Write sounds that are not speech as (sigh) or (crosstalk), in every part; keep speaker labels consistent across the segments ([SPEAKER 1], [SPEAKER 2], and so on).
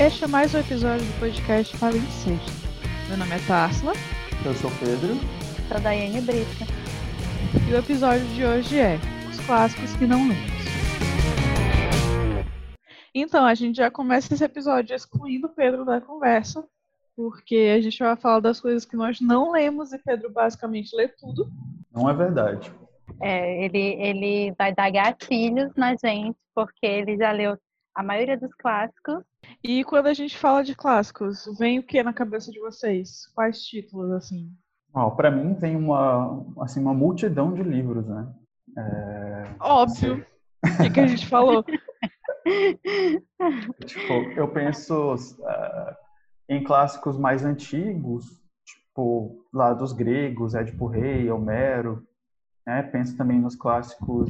[SPEAKER 1] Este é mais um episódio do podcast Fala em Sexta. Meu nome é Tarsila.
[SPEAKER 2] Eu sou o Pedro.
[SPEAKER 3] Sou Daiane Brito.
[SPEAKER 1] E o episódio de hoje é Os Clássicos que Não Lemos. Então, a gente já começa esse episódio excluindo o Pedro da conversa, porque a gente vai falar das coisas que nós não lemos e Pedro basicamente lê tudo.
[SPEAKER 2] Não é verdade.
[SPEAKER 3] É, ele, ele vai dar gatilhos na gente, porque ele já leu a maioria dos clássicos.
[SPEAKER 1] E quando a gente fala de clássicos, vem o que na cabeça de vocês? Quais títulos, assim?
[SPEAKER 2] Oh, para mim vem uma, assim, uma multidão de livros, né? É...
[SPEAKER 1] Óbvio. O que, que, a gente falou? (laughs)
[SPEAKER 2] tipo, eu penso uh, em clássicos mais antigos, tipo, lá dos gregos, Édipo Rei, Homero. Né? Penso também nos clássicos,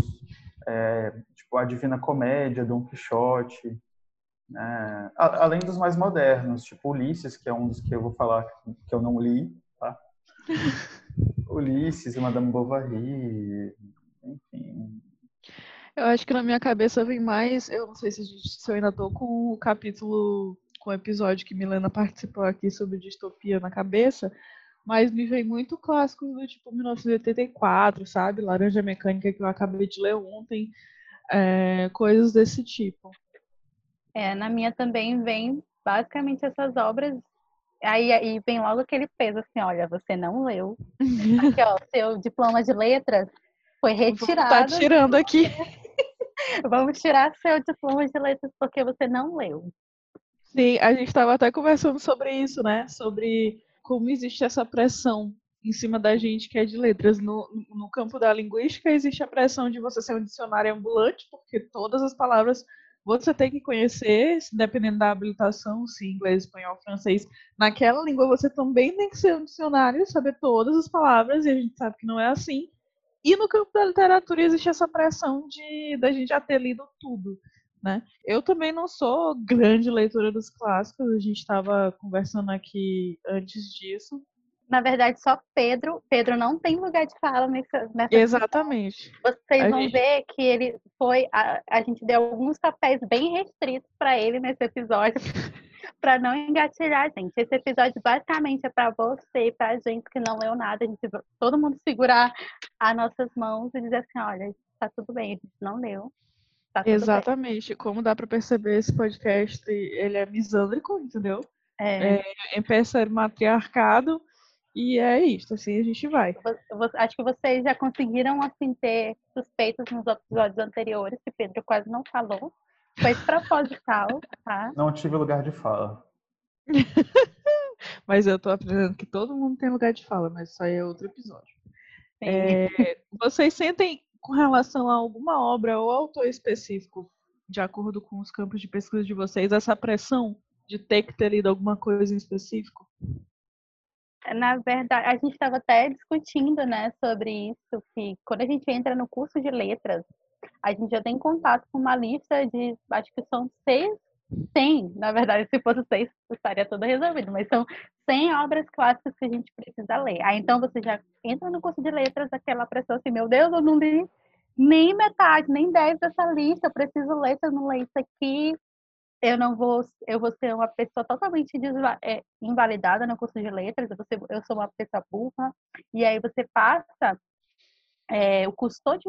[SPEAKER 2] é, tipo, A Divina Comédia, Dom Quixote. Né? Além dos mais modernos, tipo Ulisses, que é um dos que eu vou falar que eu não li, tá? (laughs) Ulisses, Madame Bovary, enfim,
[SPEAKER 1] eu acho que na minha cabeça vem mais. Eu não sei se, se eu ainda tô com o capítulo, com o episódio que Milena participou aqui sobre distopia na cabeça, mas me vem muito clássico do tipo 1984, sabe? Laranja Mecânica que eu acabei de ler ontem, é, coisas desse tipo.
[SPEAKER 3] É, na minha também vem basicamente essas obras. Aí, aí vem logo aquele peso assim, olha, você não leu. Aqui, ó, seu diploma de letras foi tá retirado.
[SPEAKER 1] Tá tirando aqui. (laughs)
[SPEAKER 3] Vamos tirar seu diploma de letras porque você não leu.
[SPEAKER 1] Sim, a gente estava até conversando sobre isso, né? Sobre como existe essa pressão em cima da gente que é de letras. No, no campo da linguística existe a pressão de você ser um dicionário ambulante, porque todas as palavras você tem que conhecer, dependendo da habilitação, se inglês, espanhol, francês. Naquela língua você também tem que ser um dicionário, saber todas as palavras, e a gente sabe que não é assim. E no campo da literatura existe essa pressão de da gente já ter lido tudo. Né? Eu também não sou grande leitora dos clássicos, a gente estava conversando aqui antes disso.
[SPEAKER 3] Na verdade, só Pedro. Pedro não tem lugar de fala nessa. nessa
[SPEAKER 1] Exatamente.
[SPEAKER 3] Vocês a vão gente... ver que ele foi. A, a gente deu alguns papéis bem restritos para ele nesse episódio. (laughs) para não engatilhar, gente. Esse episódio basicamente é para você e pra gente que não leu nada. A gente, todo mundo segurar as nossas mãos e dizer assim: olha, tá tudo bem, a gente não leu. Tá
[SPEAKER 1] Exatamente. Bem. Como dá para perceber, esse podcast ele é misândrico, entendeu? É. é empeça matriarcado. E é isso, assim a gente vai.
[SPEAKER 3] Acho que vocês já conseguiram assim ter suspeitos nos episódios anteriores, que Pedro quase não falou. Foi proposital, tá?
[SPEAKER 2] Não tive lugar de fala. (laughs)
[SPEAKER 1] mas eu tô aprendendo que todo mundo tem lugar de fala, mas isso aí é outro episódio. É, vocês sentem com relação a alguma obra ou autor específico, de acordo com os campos de pesquisa de vocês, essa pressão de ter que ter lido alguma coisa em específico?
[SPEAKER 3] Na verdade, a gente estava até discutindo, né, sobre isso, que quando a gente entra no curso de letras, a gente já tem contato com uma lista de, acho que são seis, 100, na verdade, se fosse seis, estaria tudo resolvido, mas são 100 obras clássicas que a gente precisa ler. Aí então você já entra no curso de letras, aquela pressão assim, meu Deus, eu não li nem metade, nem 10 dessa lista, eu preciso ler, se eu não ler isso aqui, eu não vou, eu vou ser uma pessoa totalmente é, invalidada no curso de letras, eu, eu sou uma pessoa burra, e aí você passa é, o curso todo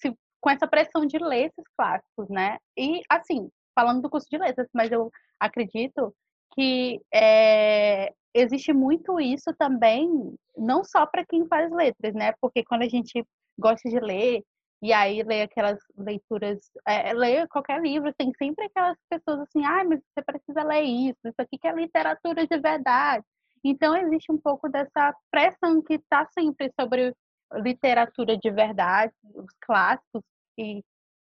[SPEAKER 3] se com essa pressão de ler esses clássicos, né? E, assim, falando do curso de letras, mas eu acredito que é, existe muito isso também, não só para quem faz letras, né? Porque quando a gente gosta de ler, e aí lê aquelas leituras, é, lê qualquer livro, tem sempre aquelas pessoas assim, ah, mas você precisa ler isso, isso aqui que é literatura de verdade. Então existe um pouco dessa pressão que está sempre sobre literatura de verdade, os clássicos, que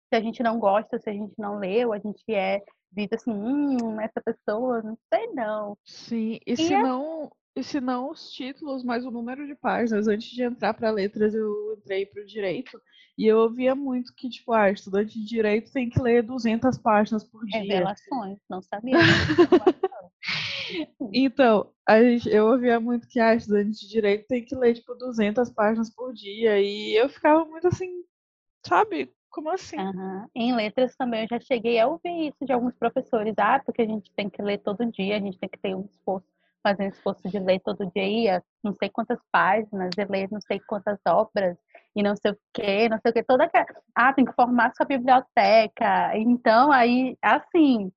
[SPEAKER 3] se a gente não gosta, se a gente não leu, a gente é visto assim, hum, essa pessoa, não sei não.
[SPEAKER 1] Sim, e, e se é... não, e se não os títulos, mas o número de páginas. Antes de entrar para letras, eu entrei para o direito e eu ouvia muito que, tipo, ah, estudante de direito tem que ler 200 páginas por dia.
[SPEAKER 3] Revelações, não sabia. (laughs)
[SPEAKER 1] então, gente, eu ouvia muito que, ah, estudante de direito tem que ler, tipo, 200 páginas por dia. E eu ficava muito assim, sabe? Como assim?
[SPEAKER 3] Uhum. Em letras também eu já cheguei a ouvir isso de alguns professores. Ah, porque a gente tem que ler todo dia, a gente tem que ter um esforço, fazer um esforço de ler todo dia, não sei quantas páginas, e ler não sei quantas obras, e não sei o quê, não sei o quê. Toda aquela... Ah, tem que formar sua biblioteca. Então, aí, assim.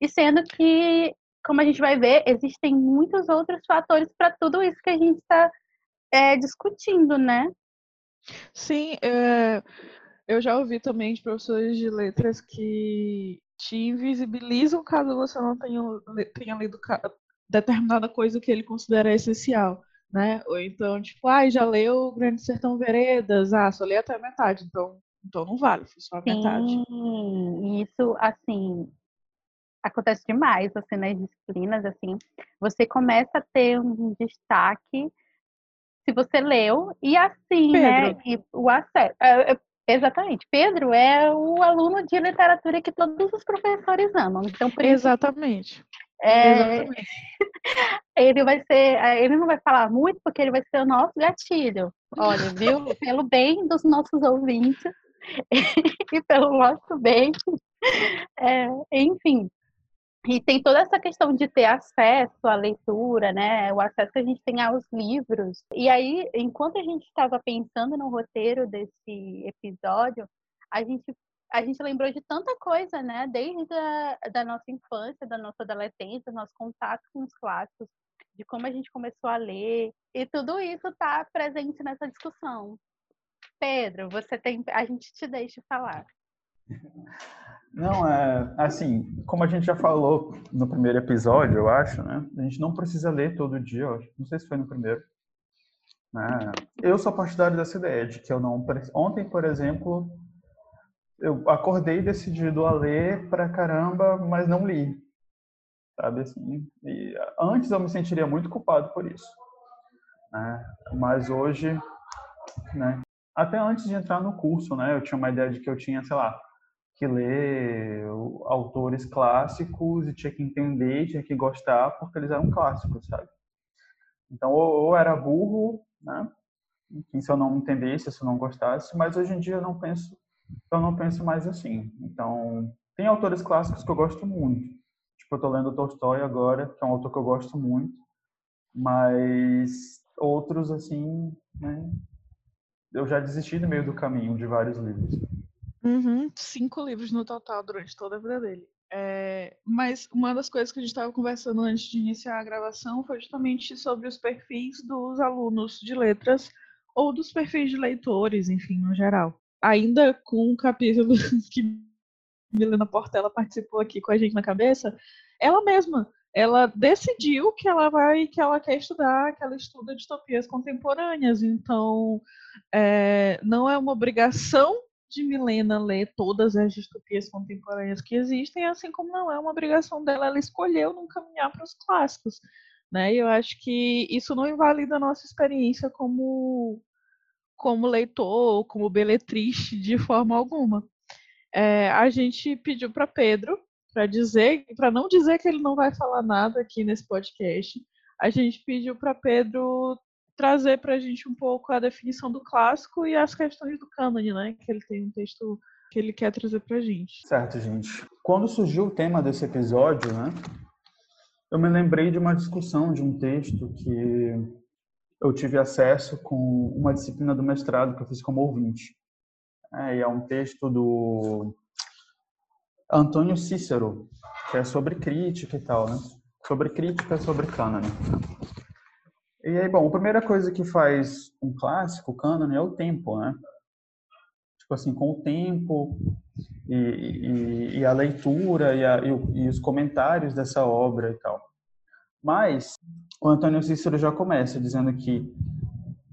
[SPEAKER 3] E sendo que, como a gente vai ver, existem muitos outros fatores para tudo isso que a gente está é, discutindo, né?
[SPEAKER 1] Sim, é, eu já ouvi também de professores de letras que te invisibilizam caso você não tenha, tenha lido determinada coisa que ele considera essencial, né? Ou então, tipo, ah, já leu Grande Sertão Veredas, ah, só li até a metade, então, então não vale, foi só a
[SPEAKER 3] Sim,
[SPEAKER 1] metade.
[SPEAKER 3] isso, assim, acontece demais, assim, nas disciplinas, assim, você começa a ter um destaque se você leu, e assim, né, Pedro. né, e o acesso, é, é, Exatamente. Pedro é o aluno de literatura que todos os professores amam. Então, por
[SPEAKER 1] Exatamente.
[SPEAKER 3] Isso, é, ele vai ser, ele não vai falar muito porque ele vai ser o nosso gatilho. Olha, viu? Pelo bem dos nossos ouvintes (laughs) e pelo nosso bem. É, enfim, e tem toda essa questão de ter acesso à leitura, né? O acesso que a gente tem aos livros. E aí, enquanto a gente estava pensando no roteiro desse episódio, a gente a gente lembrou de tanta coisa, né? Desde a da nossa infância, da nossa adolescência, nosso contato com os clássicos, de como a gente começou a ler, e tudo isso está presente nessa discussão. Pedro, você tem, a gente te deixa falar. (laughs)
[SPEAKER 2] Não, é assim, como a gente já falou no primeiro episódio, eu acho, né? A gente não precisa ler todo dia, eu acho. Não sei se foi no primeiro. Né? Eu sou partidário dessa ideia de que eu não. Ontem, por exemplo, eu acordei decidido a ler pra caramba, mas não li. Sabe assim? E antes eu me sentiria muito culpado por isso. Né? Mas hoje, né? Até antes de entrar no curso, né? Eu tinha uma ideia de que eu tinha, sei lá, que ler autores clássicos e tinha que entender, tinha que gostar, porque eles eram clássicos, sabe? Então, ou, ou era burro, né? se eu não entendesse, se eu não gostasse, mas hoje em dia eu não penso, eu não penso mais assim. Então, tem autores clássicos que eu gosto muito. Tipo, eu tô lendo Tolstói agora, que é um autor que eu gosto muito, mas outros, assim, né? Eu já desisti no meio do caminho de vários livros.
[SPEAKER 1] Uhum, cinco livros no total durante toda a vida dele. É, mas uma das coisas que a gente estava conversando antes de iniciar a gravação foi justamente sobre os perfis dos alunos de letras ou dos perfis de leitores, enfim, no geral. Ainda com o capítulo (laughs) que Milena Portela participou aqui com a gente na cabeça, ela mesma, ela decidiu que ela vai, que ela quer estudar, que ela estuda distopias contemporâneas. Então, é, não é uma obrigação de Milena ler todas as distopias contemporâneas que existem, assim como não é uma obrigação dela, ela escolheu não caminhar para os clássicos. Né? E eu acho que isso não invalida a nossa experiência como, como leitor, como beletriste, de forma alguma. É, a gente pediu para Pedro para dizer, para não dizer que ele não vai falar nada aqui nesse podcast, a gente pediu para Pedro trazer para a gente um pouco a definição do clássico e as questões do cânone, né? Que ele tem um texto que ele quer trazer para a gente.
[SPEAKER 2] Certo, gente. Quando surgiu o tema desse episódio, né? Eu me lembrei de uma discussão de um texto que eu tive acesso com uma disciplina do mestrado que eu fiz como ouvinte. É, e é um texto do Antônio Cícero, que é sobre crítica e tal, né? Sobre crítica sobre cânone. E aí, bom, a primeira coisa que faz um clássico, cânone, é o tempo, né? Tipo assim, com o tempo e, e, e a leitura e, a, e, os comentários dessa obra e tal. Mas o Antônio Cícero já começa dizendo que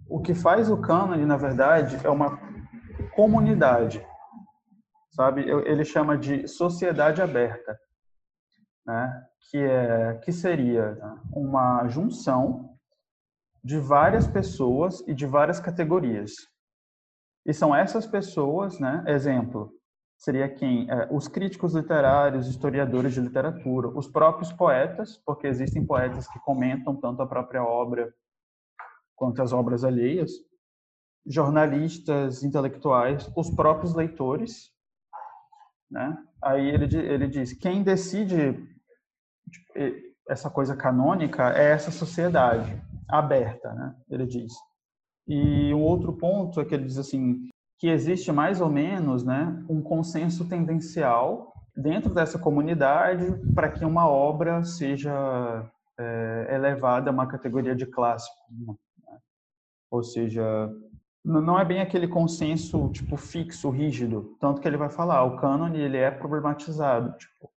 [SPEAKER 2] o que faz o cânone, na verdade, é uma comunidade, sabe? Ele chama de sociedade aberta, né? Que é que seria uma junção de várias pessoas e de várias categorias. E são essas pessoas, né? Exemplo, seria quem? É, os críticos literários, historiadores de literatura, os próprios poetas, porque existem poetas que comentam tanto a própria obra quanto as obras alheias, jornalistas, intelectuais, os próprios leitores. Né? Aí ele, ele diz: quem decide tipo, essa coisa canônica é essa sociedade aberta, né? ele diz. E um outro ponto é que ele diz assim que existe mais ou menos né, um consenso tendencial dentro dessa comunidade para que uma obra seja é, elevada a uma categoria de clássico. Né? Ou seja, não é bem aquele consenso tipo fixo, rígido, tanto que ele vai falar, o cânone ele é problematizado, tipo,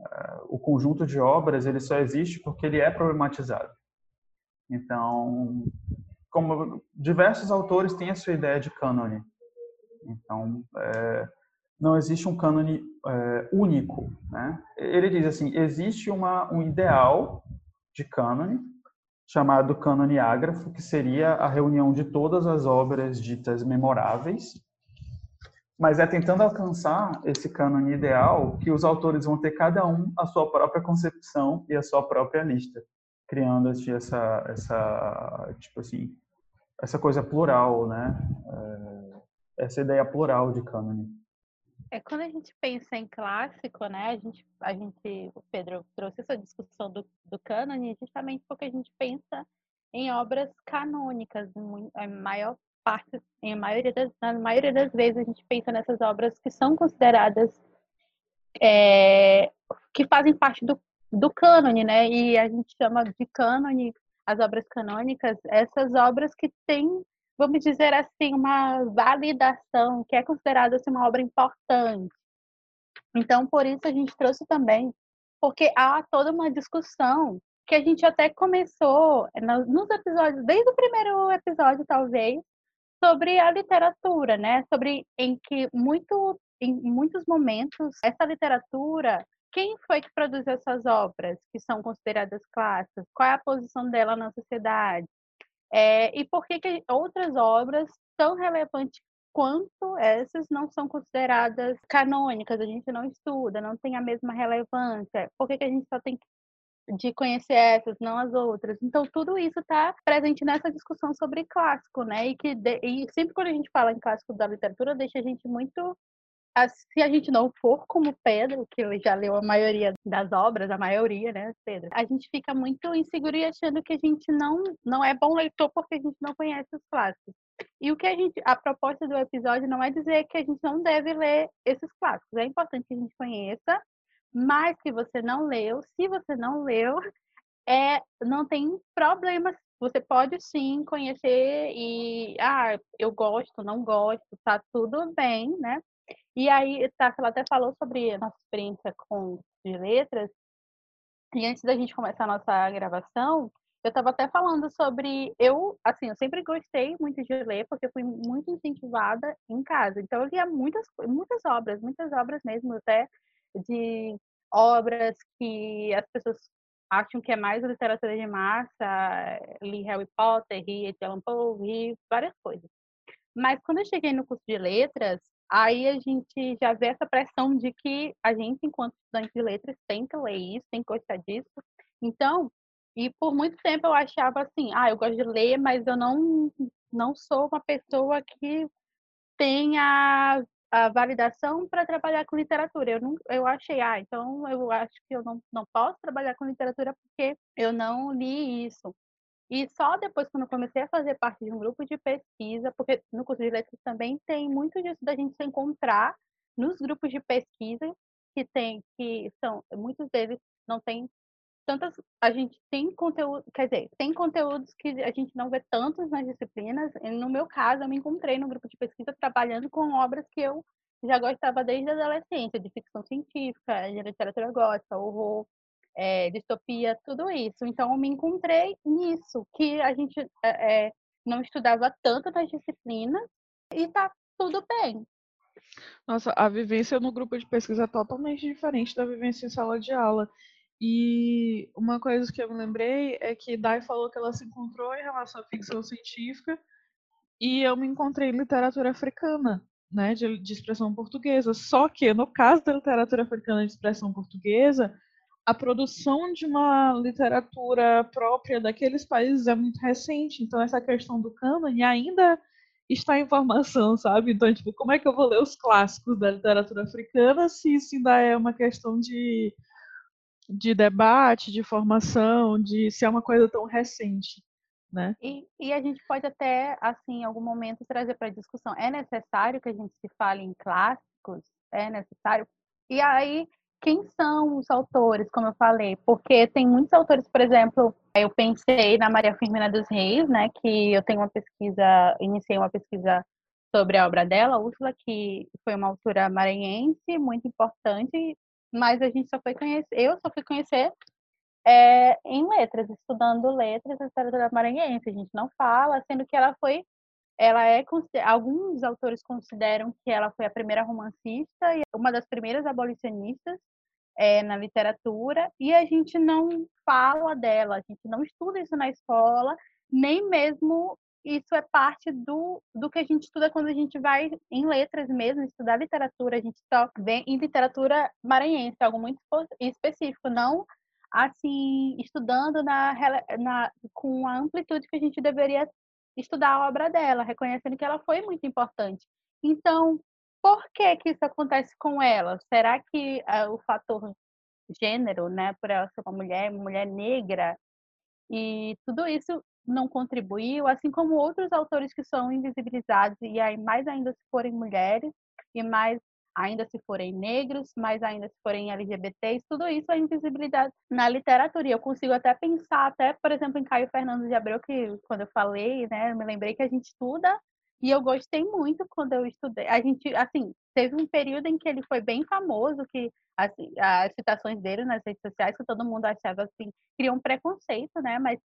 [SPEAKER 2] é, o conjunto de obras ele só existe porque ele é problematizado. Então, como diversos autores têm a sua ideia de cânone, então é, não existe um cânone é, único, né? Ele diz assim, existe uma um ideal de cânone chamado cânone ágrafo, que seria a reunião de todas as obras ditas memoráveis, mas é tentando alcançar esse cânone ideal que os autores vão ter cada um a sua própria concepção e a sua própria lista, criando essa essa tipo assim essa coisa plural, né? É, essa ideia plural de cânone.
[SPEAKER 3] É quando a gente pensa em clássico, né? A gente, a gente, o Pedro trouxe essa discussão do, do cânone justamente porque a gente pensa em obras canônicas, a maior parte, em maioria das, na maioria das vezes a gente pensa nessas obras que são consideradas é, que fazem parte do, do cânone, né? E a gente chama de cânone as obras canônicas, essas obras que têm vamos dizer assim, uma validação que é considerada assim, uma obra importante. Então, por isso a gente trouxe também, porque há toda uma discussão que a gente até começou nos episódios, desde o primeiro episódio, talvez, sobre a literatura, né? Sobre em que muito, em muitos momentos essa literatura, quem foi que produziu essas obras que são consideradas clássicas? Qual é a posição dela na sociedade? É, e por que, que outras obras tão relevantes quanto essas não são consideradas canônicas? A gente não estuda, não tem a mesma relevância. Por que, que a gente só tem de conhecer essas, não as outras. Então, tudo isso está presente nessa discussão sobre clássico, né? E que de, e sempre quando a gente fala em clássico da literatura, deixa a gente muito se a gente não for como Pedro, que já leu a maioria das obras, a maioria, né, Pedro? A gente fica muito inseguro e achando que a gente não, não é bom leitor porque a gente não conhece os clássicos. E o que a gente, a proposta do episódio não é dizer que a gente não deve ler esses clássicos. É importante que a gente conheça, mas que você não leu, se você não leu, é, não tem problema. Você pode sim conhecer e, ah, eu gosto, não gosto, tá tudo bem, né? E aí, tá, ela até falou sobre a nossa experiência com de letras. E antes da gente começar a nossa gravação, eu estava até falando sobre eu, assim, eu sempre gostei muito de ler porque eu fui muito incentivada em casa. Então eu lia muitas muitas obras, muitas obras mesmo até de obras que as pessoas acham que é mais literatura de massa, li Harry Potter, li Edgar Allan Poe, li várias coisas. Mas quando eu cheguei no curso de letras, aí a gente já vê essa pressão de que a gente, enquanto estudante de letras, tem que ler isso, tem que gostar disso. Então, e por muito tempo eu achava assim, ah, eu gosto de ler, mas eu não, não sou uma pessoa que tenha a validação para trabalhar com literatura. Eu, não, eu achei, ah, então eu acho que eu não, não posso trabalhar com literatura porque eu não li isso. E só depois, quando eu comecei a fazer parte de um grupo de pesquisa, porque no curso de letras também tem muito disso da gente se encontrar nos grupos de pesquisa que tem, que são, muitos deles não tem tantas, a gente tem conteúdo, quer dizer, tem conteúdos que a gente não vê tantos nas disciplinas. No meu caso, eu me encontrei no grupo de pesquisa trabalhando com obras que eu já gostava desde a adolescência, de ficção científica, de literatura gótica, horror, é, distopia, tudo isso. Então, eu me encontrei nisso, que a gente é, não estudava tanto nas disciplinas e tá tudo bem.
[SPEAKER 1] Nossa, a vivência no grupo de pesquisa é totalmente diferente da vivência em sala de aula. E uma coisa que eu me lembrei é que Dai falou que ela se encontrou em relação à ficção científica e eu me encontrei em literatura africana, né, de, de expressão portuguesa. Só que no caso da literatura africana de expressão portuguesa, a produção de uma literatura própria daqueles países é muito recente, então essa questão do cânone ainda está em formação, sabe? Então, tipo, como é que eu vou ler os clássicos da literatura africana se isso ainda é uma questão de, de debate, de formação, de se é uma coisa tão recente, né?
[SPEAKER 3] E, e a gente pode até, assim, em algum momento trazer para discussão, é necessário que a gente se fale em clássicos? É necessário? E aí, quem são os autores, como eu falei? Porque tem muitos autores, por exemplo, eu pensei na Maria Firmina dos Reis, né, que eu tenho uma pesquisa, iniciei uma pesquisa sobre a obra dela, Úrsula, que foi uma autora maranhense muito importante, mas a gente só foi conhecer, eu só fui conhecer é, em letras, estudando letras da literatura maranhense. A gente não fala, sendo que ela foi, ela é, alguns autores consideram que ela foi a primeira romancista e uma das primeiras abolicionistas é, na literatura e a gente não fala dela, a gente não estuda isso na escola, nem mesmo isso é parte do, do que a gente estuda quando a gente vai em letras mesmo, estudar literatura, a gente só vem em literatura maranhense, algo muito específico, não assim, estudando na, na, com a amplitude que a gente deveria estudar a obra dela, reconhecendo que ela foi muito importante. Então, por que que isso acontece com ela? Será que uh, o fator gênero, né, por ela ser uma mulher, mulher negra, e tudo isso não contribuiu, assim como outros autores que são invisibilizados, e aí mais ainda se forem mulheres, e mais ainda se forem negros, mais ainda se forem LGBTs, tudo isso é invisibilidade na literatura. E eu consigo até pensar, até, por exemplo, em Caio Fernando de Abreu, que quando eu falei, né, eu me lembrei que a gente estuda e eu gostei muito quando eu estudei. A gente, assim, teve um período em que ele foi bem famoso, que assim, as citações dele nas redes sociais, que todo mundo achava assim, cria um preconceito, né? Mas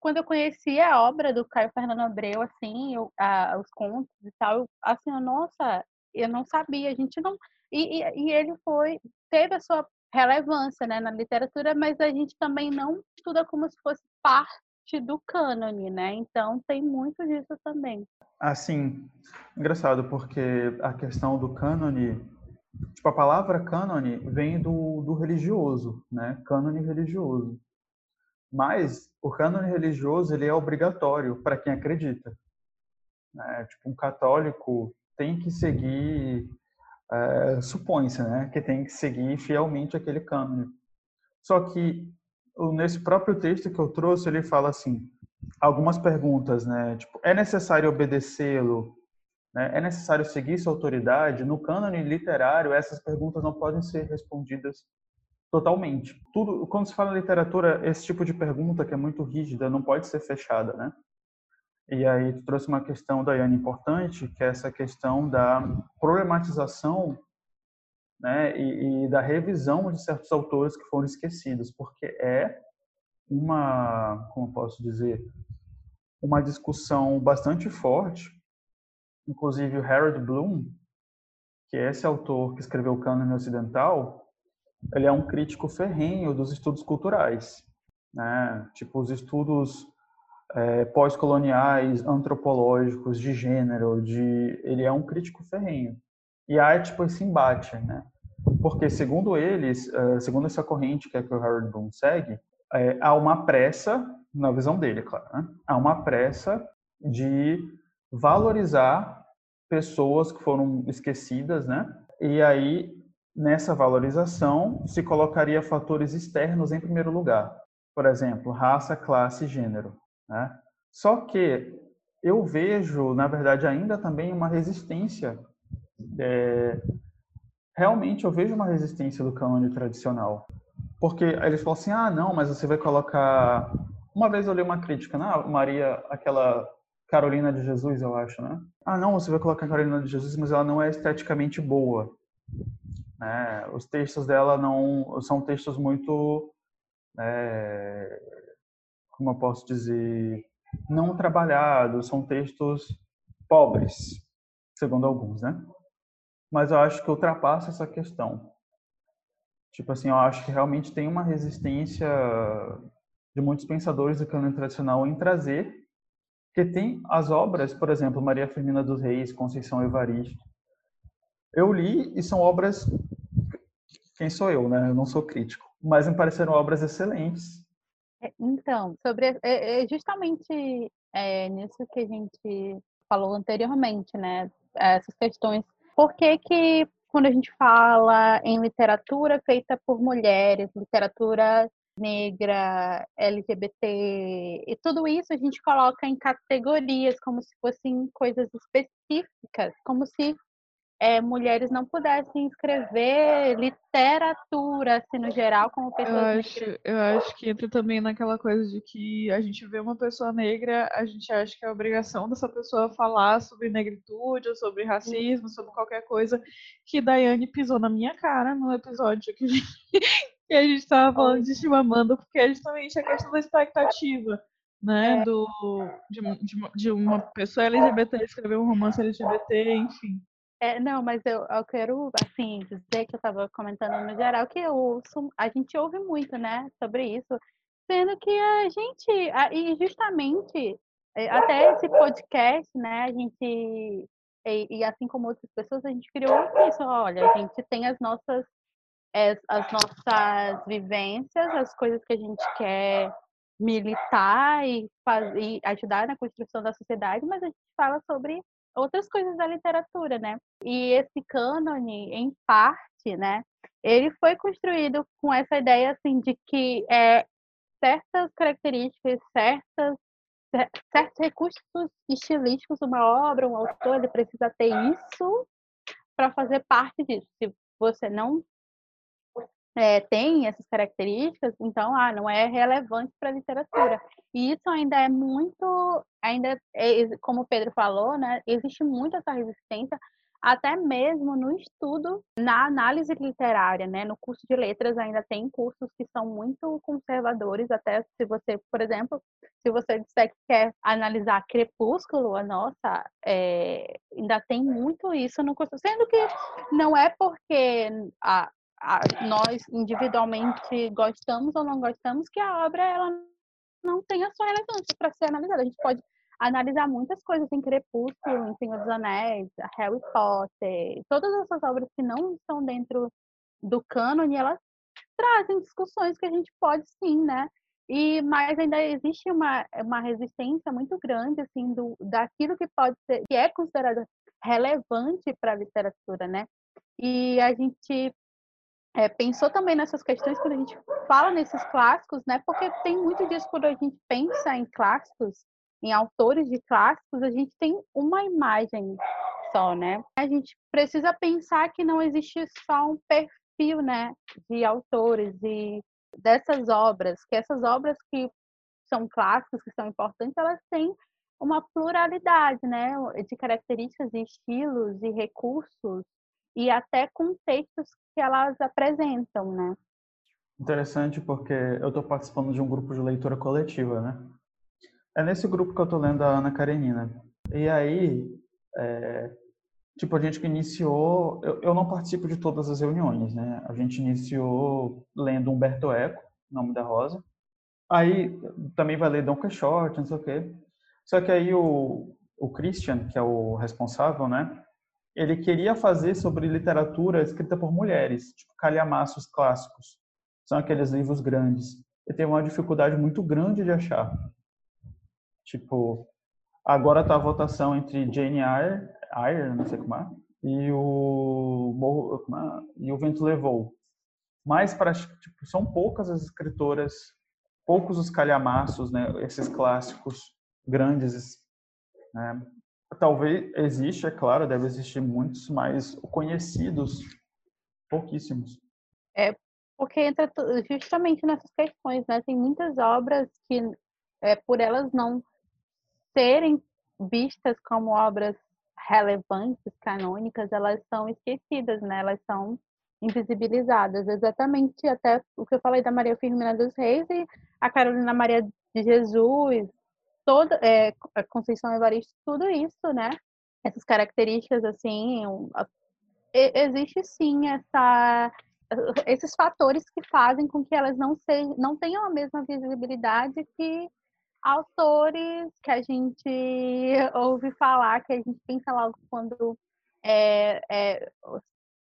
[SPEAKER 3] quando eu conheci a obra do Caio Fernando Abreu, assim, eu, a, os contos e tal, eu, assim, eu, nossa, eu não sabia, a gente não. E, e, e ele foi, teve a sua relevância né, na literatura, mas a gente também não estuda como se fosse parte do cânone, né? Então tem muito disso também.
[SPEAKER 2] Assim, engraçado, porque a questão do cânone, tipo, a palavra cânone vem do, do religioso, né? Cânone religioso. Mas o cânone religioso, ele é obrigatório para quem acredita. Né? Tipo, um católico tem que seguir, é, supõe-se, né? Que tem que seguir fielmente aquele cânone. Só que nesse próprio texto que eu trouxe, ele fala assim, algumas perguntas, né? Tipo, é necessário obedecê-lo? Né? É necessário seguir sua autoridade? No cânone literário, essas perguntas não podem ser respondidas totalmente. Tudo, quando se fala em literatura, esse tipo de pergunta que é muito rígida não pode ser fechada, né? E aí tu trouxe uma questão, Daiane, importante, que é essa questão da problematização né, e, e, da revisão de certos autores que foram esquecidos, porque é uma, como posso dizer, uma discussão bastante forte. Inclusive o Harold Bloom, que é esse autor que escreveu o Cânone Ocidental, ele é um crítico ferrenho dos estudos culturais, né? Tipo os estudos é, pós-coloniais, antropológicos, de gênero, de ele é um crítico ferrenho. E há tipo esse embate, né? Porque segundo eles, eh, segundo essa corrente que é que o Harold Bloom segue, é, há uma pressa, na visão dele, claro, né? há uma pressa de valorizar pessoas que foram esquecidas, né? E aí, nessa valorização, se colocaria fatores externos em primeiro lugar. Por exemplo, raça, classe e gênero. Né? Só que eu vejo, na verdade, ainda também uma resistência. É, realmente, eu vejo uma resistência do cânone tradicional. Porque eles falam assim, ah, não, mas você vai colocar... Uma vez eu li uma crítica, né? Maria, aquela Carolina de Jesus, eu acho, né? Ah, não, você vai colocar a Carolina de Jesus, mas ela não é esteticamente boa. Né? Os textos dela não são textos muito, é, como eu posso dizer, não trabalhados, são textos pobres, segundo alguns, né? Mas eu acho que ultrapassa essa questão. Tipo assim, eu acho que realmente tem uma resistência de muitos pensadores do cânone tradicional em trazer, que tem as obras, por exemplo, Maria Firmina dos Reis, Conceição Evaristo. Eu li e são obras quem sou eu, né? Eu não sou crítico, mas me pareceram obras excelentes.
[SPEAKER 3] É, então, sobre é, é justamente é, nisso que a gente falou anteriormente, né? Essas questões. Por que que quando a gente fala em literatura feita por mulheres, literatura negra, LGBT, e tudo isso a gente coloca em categorias como se fossem coisas específicas, como se é, mulheres não pudessem escrever literatura, assim, no geral, como pessoas
[SPEAKER 1] eu acho, negras. Eu acho que entra também naquela coisa de que a gente vê uma pessoa negra, a gente acha que é obrigação dessa pessoa falar sobre negritude, ou sobre racismo, sobre qualquer coisa, que Daiane pisou na minha cara no episódio que a gente, (laughs) que a gente tava falando de Chimamanda, porque é justamente a questão da expectativa. Né, é. do, de, de, de uma pessoa LGBT escrever um romance LGBT, enfim.
[SPEAKER 3] É, não, mas eu, eu quero, assim, dizer que eu estava comentando no geral que eu ouço, a gente ouve muito, né, sobre isso, sendo que a gente, e justamente, é, até esse podcast, né, a gente, e, e assim como outras pessoas, a gente criou isso, olha, a gente tem as nossas, as, as nossas vivências, as coisas que a gente quer militar e, fazer, e ajudar na construção da sociedade, mas a gente fala sobre outras coisas da literatura, né? E esse cânone, em parte, né, ele foi construído com essa ideia assim de que é, certas características, certas certos recursos estilísticos uma obra, um autor, ele precisa ter isso para fazer parte disso. Se você não é, tem essas características, então ah, não é relevante para a literatura. E isso ainda é muito, ainda é, como o Pedro falou, né, existe muito essa resistência, até mesmo no estudo, na análise literária, né, no curso de letras ainda tem cursos que são muito conservadores, até se você, por exemplo, se você disser que quer analisar Crepúsculo, a nossa, é, ainda tem muito isso no curso, sendo que não é porque a, nós individualmente gostamos ou não gostamos, que a obra ela não tem a sua relevância para ser analisada. A gente pode analisar muitas coisas em Crepúsculo, em Senhor dos Anéis, Harry Potter, todas essas obras que não estão dentro do cânone, elas trazem discussões que a gente pode sim, né? E mas ainda existe uma, uma resistência muito grande assim do daquilo que pode ser que é considerado relevante para a literatura, né? E a gente é, pensou também nessas questões quando a gente fala nesses clássicos, né? Porque tem muito disso quando a gente pensa em clássicos, em autores de clássicos, a gente tem uma imagem só, né? A gente precisa pensar que não existe só um perfil, né, de autores e dessas obras, que essas obras que são clássicos, que são importantes, elas têm uma pluralidade, né, de características, e estilos e recursos e até contextos que elas apresentam, né?
[SPEAKER 2] Interessante porque eu estou participando de um grupo de leitura coletiva, né? É nesse grupo que eu estou lendo a Ana Karenina. E aí, é, tipo, a gente que iniciou... Eu, eu, não participo de todas as reuniões, né? A gente iniciou lendo Humberto Eco, Nome da Rosa. Aí também vai ler Dom Quixote, não sei o quê. Só que aí o, o Christian, que é o responsável, né? Ele queria fazer sobre literatura escrita por mulheres, tipo calhamaços clássicos. São aqueles livros grandes. E tem uma dificuldade muito grande de achar. Tipo, agora está a votação entre Jane Eyre, Eyre não sei como é, e o, é? e o Vento Levou. Mas para tipo, são poucas as escritoras, poucos os calhamaços, né, esses clássicos grandes, né, Talvez existe, é claro, deve existir muitos, mas conhecidos, pouquíssimos.
[SPEAKER 3] É, porque entra justamente nessas questões, né? Tem muitas obras que, é, por elas não serem vistas como obras relevantes, canônicas, elas são esquecidas, né? Elas são invisibilizadas. Exatamente até o que eu falei da Maria Firmina dos Reis e a Carolina Maria de Jesus, toda é, a Conceição Evaristo, tudo isso, né? Essas características, assim, existe sim essa, esses fatores que fazem com que elas não, sejam, não tenham a mesma visibilidade que autores que a gente (laughs) ouve falar, que a gente pensa logo quando é, é,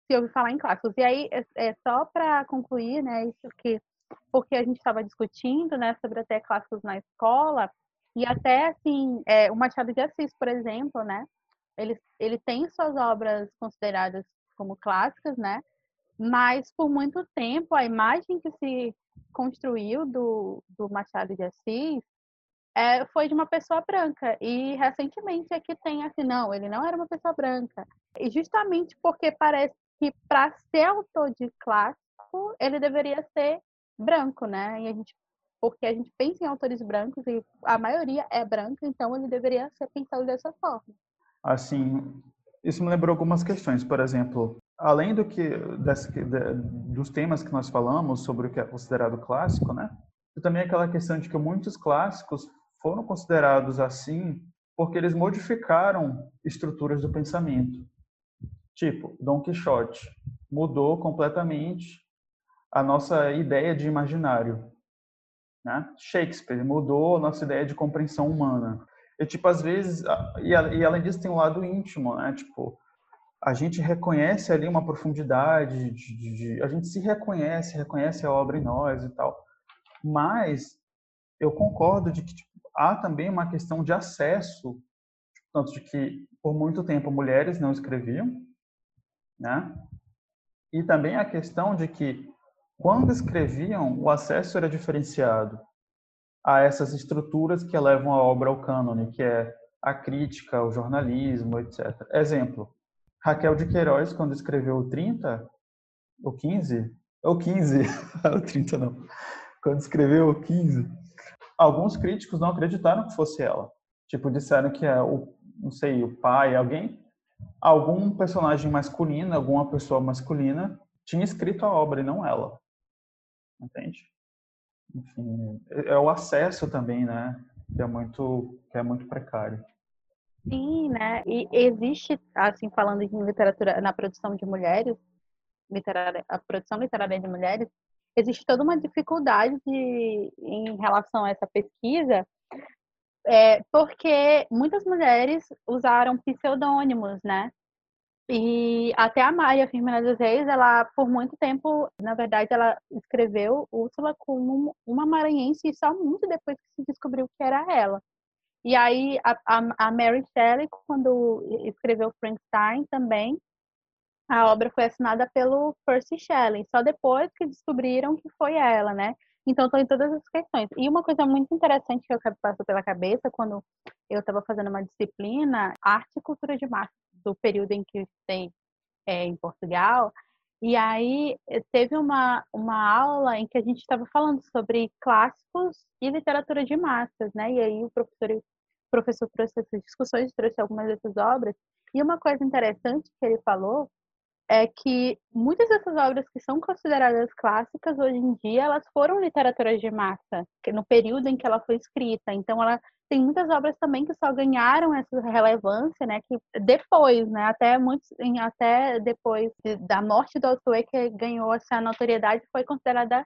[SPEAKER 3] se ouve falar em clássicos. E aí, é, é só para concluir, né, isso que porque a gente estava discutindo, né, sobre até clássicos na escola, E até, assim, é, o Machado de Assis, por exemplo, né? Ele, ele tem suas obras consideradas como clássicas, né? Mas, por muito tempo, a imagem que se construiu do, do Machado de Assis é, foi de uma pessoa branca. E, recentemente, é que tem assim, não, ele não era uma pessoa branca. E justamente porque parece que, para ser autor de clássico, ele deveria ser branco, né? E a gente porque a gente pensa em autores brancos e a maioria é branca, então ele deveria ser pensado dessa forma.
[SPEAKER 2] Assim, isso me lembrou algumas questões, por exemplo, além do que de, dos temas que nós falamos sobre o que é considerado clássico, né? Também aquela questão de que muitos clássicos foram considerados assim porque eles modificaram estruturas do pensamento. Tipo, Dom Quixote mudou completamente a nossa ideia de imaginário. Né? Shakespeare mudou a nossa ideia de compreensão humana. E, tipo, às vezes, e, e além disso tem um lado íntimo, né? Tipo, a gente reconhece ali uma profundidade, de, de, de, a gente se reconhece, reconhece a obra em nós e tal. Mas eu concordo de que tipo, há também uma questão de acesso, tanto de que por muito tempo mulheres não escreviam, né? E também a questão de que quando escreviam, o acesso era diferenciado a essas estruturas que levam a obra ao cânone, que é a crítica, o jornalismo, etc. Exemplo, Raquel de Queiroz, quando escreveu o 30, o 15, o 15, (laughs) o 30 não, quando escreveu o 15, alguns críticos não acreditaram que fosse ela. Tipo, disseram que é o, não sei, o pai, alguém, algum personagem masculino, alguma pessoa masculina tinha escrito a obra e não ela entende? Enfim, é, é o acesso também, né? Que é muito, que é muito precário.
[SPEAKER 3] Sim, né? E existe, assim, falando em literatura, na produção de mulheres, literária, a produção literária de mulheres, existe toda uma dificuldade de, em relação a essa pesquisa, é, porque muitas mulheres usaram pseudônimos, né? E até a Maia Firmina dos Reis, ela, por muito tempo, na verdade, ela escreveu Úrsula como uma maranhense e só muito depois que se descobriu que era ela. E aí, a, a, Mary Shelley, quando escreveu Frankenstein também, a obra foi assinada pelo Percy Shelley, só depois que descobriram que foi ela, né? Então, estão em todas as questões. E uma coisa muito interessante que eu passou pela cabeça quando eu estava fazendo uma disciplina, arte e cultura de massa, do período em que tem é, em Portugal. E aí eh, teve uma, uma aula em que a gente estava falando sobre clássicos e literatura de massas, né? E aí o professor, o professor trouxe essas discussões, trouxe algumas dessas obras. E uma coisa interessante que ele falou é que muitas dessas obras que são consideradas clássicas hoje em dia, elas foram literaturas de massa, no período em que ela foi escrita. Então, ela tem muitas obras também que só ganharam essa relevância, né, que depois, né, até muitos, até depois da morte do autor que ganhou essa notoriedade, foi considerada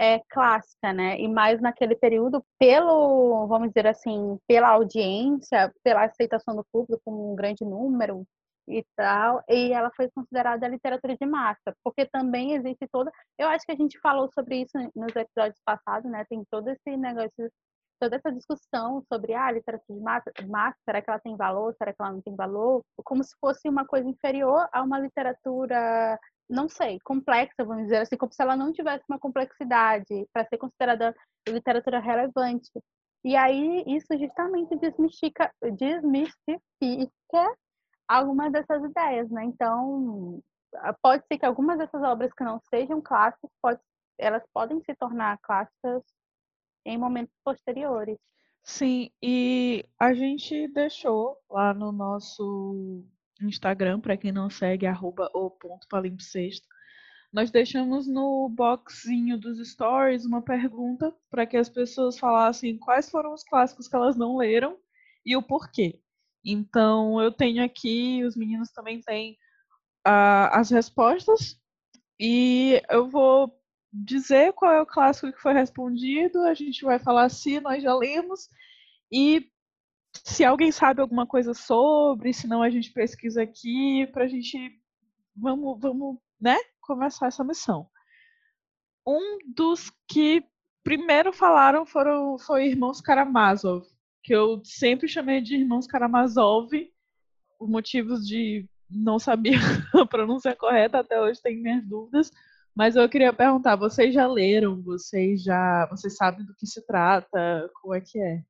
[SPEAKER 3] é, clássica, né? E mais naquele período, pelo, vamos dizer assim, pela audiência, pela aceitação do público, com um grande número, e tal, e ela foi considerada literatura de massa, porque também existe toda, eu acho que a gente falou sobre isso nos episódios passados, né? Tem todo esse negócio, toda essa discussão sobre ah, a literatura de massa, será que ela tem valor, será que ela não tem valor? Como se fosse uma coisa inferior a uma literatura, não sei, complexa, vamos dizer assim, como se ela não tivesse uma complexidade para ser considerada literatura relevante. E aí isso justamente desmistifica, desmistifica algumas dessas ideias, né? Então, pode ser que algumas dessas obras que não sejam clássicas, pode, elas podem se tornar clássicas em momentos posteriores.
[SPEAKER 1] Sim, e a gente deixou lá no nosso Instagram, para quem não segue, arroba o ponto nós deixamos no boxinho dos stories uma pergunta para que as pessoas falassem quais foram os clássicos que elas não leram e o porquê. Então, eu tenho aqui, os meninos também têm uh, as respostas, e eu vou dizer qual é o clássico que foi respondido, a gente vai falar se nós já lemos, e se alguém sabe alguma coisa sobre, se não a gente pesquisa aqui, para a gente, vamos, vamos, né, começar essa missão. Um dos que primeiro falaram foram, foi Irmãos Karamazov, que eu sempre chamei de irmãos Karamazov, por motivos de não saber (laughs) a pronúncia correta, até hoje tenho minhas dúvidas. Mas eu queria perguntar, vocês já leram? Vocês já, vocês sabem do que se trata? Como é que é?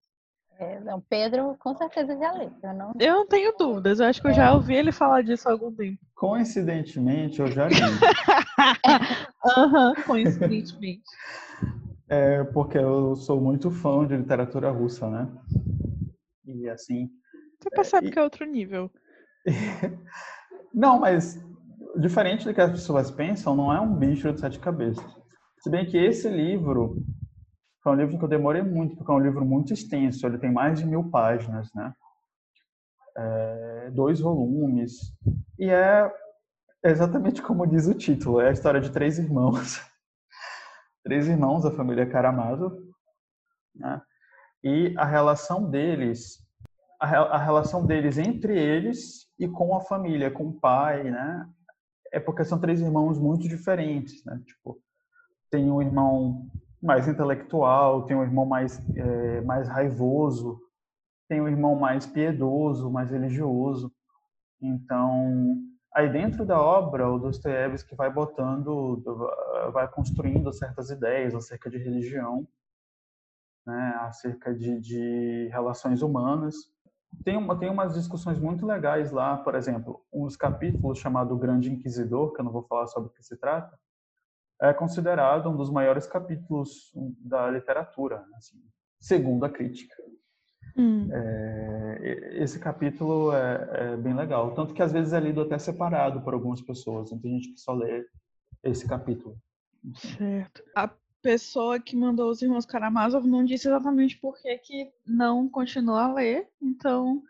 [SPEAKER 3] é não, Pedro com certeza já leu.
[SPEAKER 1] Eu não... eu não tenho dúvidas, eu acho que eu já ouvi ele falar disso há algum tempo.
[SPEAKER 2] Coincidentemente, eu já li. (laughs)
[SPEAKER 1] Aham, uhum, coincidentemente. (laughs)
[SPEAKER 2] É porque eu sou muito fã de literatura russa, né? E assim.
[SPEAKER 1] Você percebe é, que é outro nível. (laughs)
[SPEAKER 2] não, mas diferente do que as pessoas pensam, não é um bicho de sete cabeças. Se bem que esse livro foi um livro que eu demorei muito, porque é um livro muito extenso, ele tem mais de mil páginas, né? É, dois volumes, e é exatamente como diz o título, é a história de três irmãos. (laughs) três irmãos da família Karamazov, né? E a relação deles, a, a relação deles entre eles e com a família, com o pai, né? É porque são três irmãos muito diferentes, né? Tipo, tem um irmão mais intelectual, tem um irmão mais é, mais raivoso, tem um irmão mais piedoso, mais religioso. Então, aí dentro da obra, o Dostoiévski vai botando, vai construindo certas ideias acerca de religião, né? Acerca de, de relações humanas tem, uma, tem umas discussões muito legais lá, por exemplo, um dos capítulos chamado Grande Inquisidor, que eu não vou falar sobre o que se trata, é considerado um dos maiores capítulos da literatura, assim, segundo a crítica. Hum. É, esse capítulo é, é, bem legal, tanto que às vezes é lido até separado por algumas pessoas, tem gente que só lê esse capítulo.
[SPEAKER 1] Certo. A pessoa que mandou os irmãos Karamazov não disse exatamente por que, que não continua a ler. Então,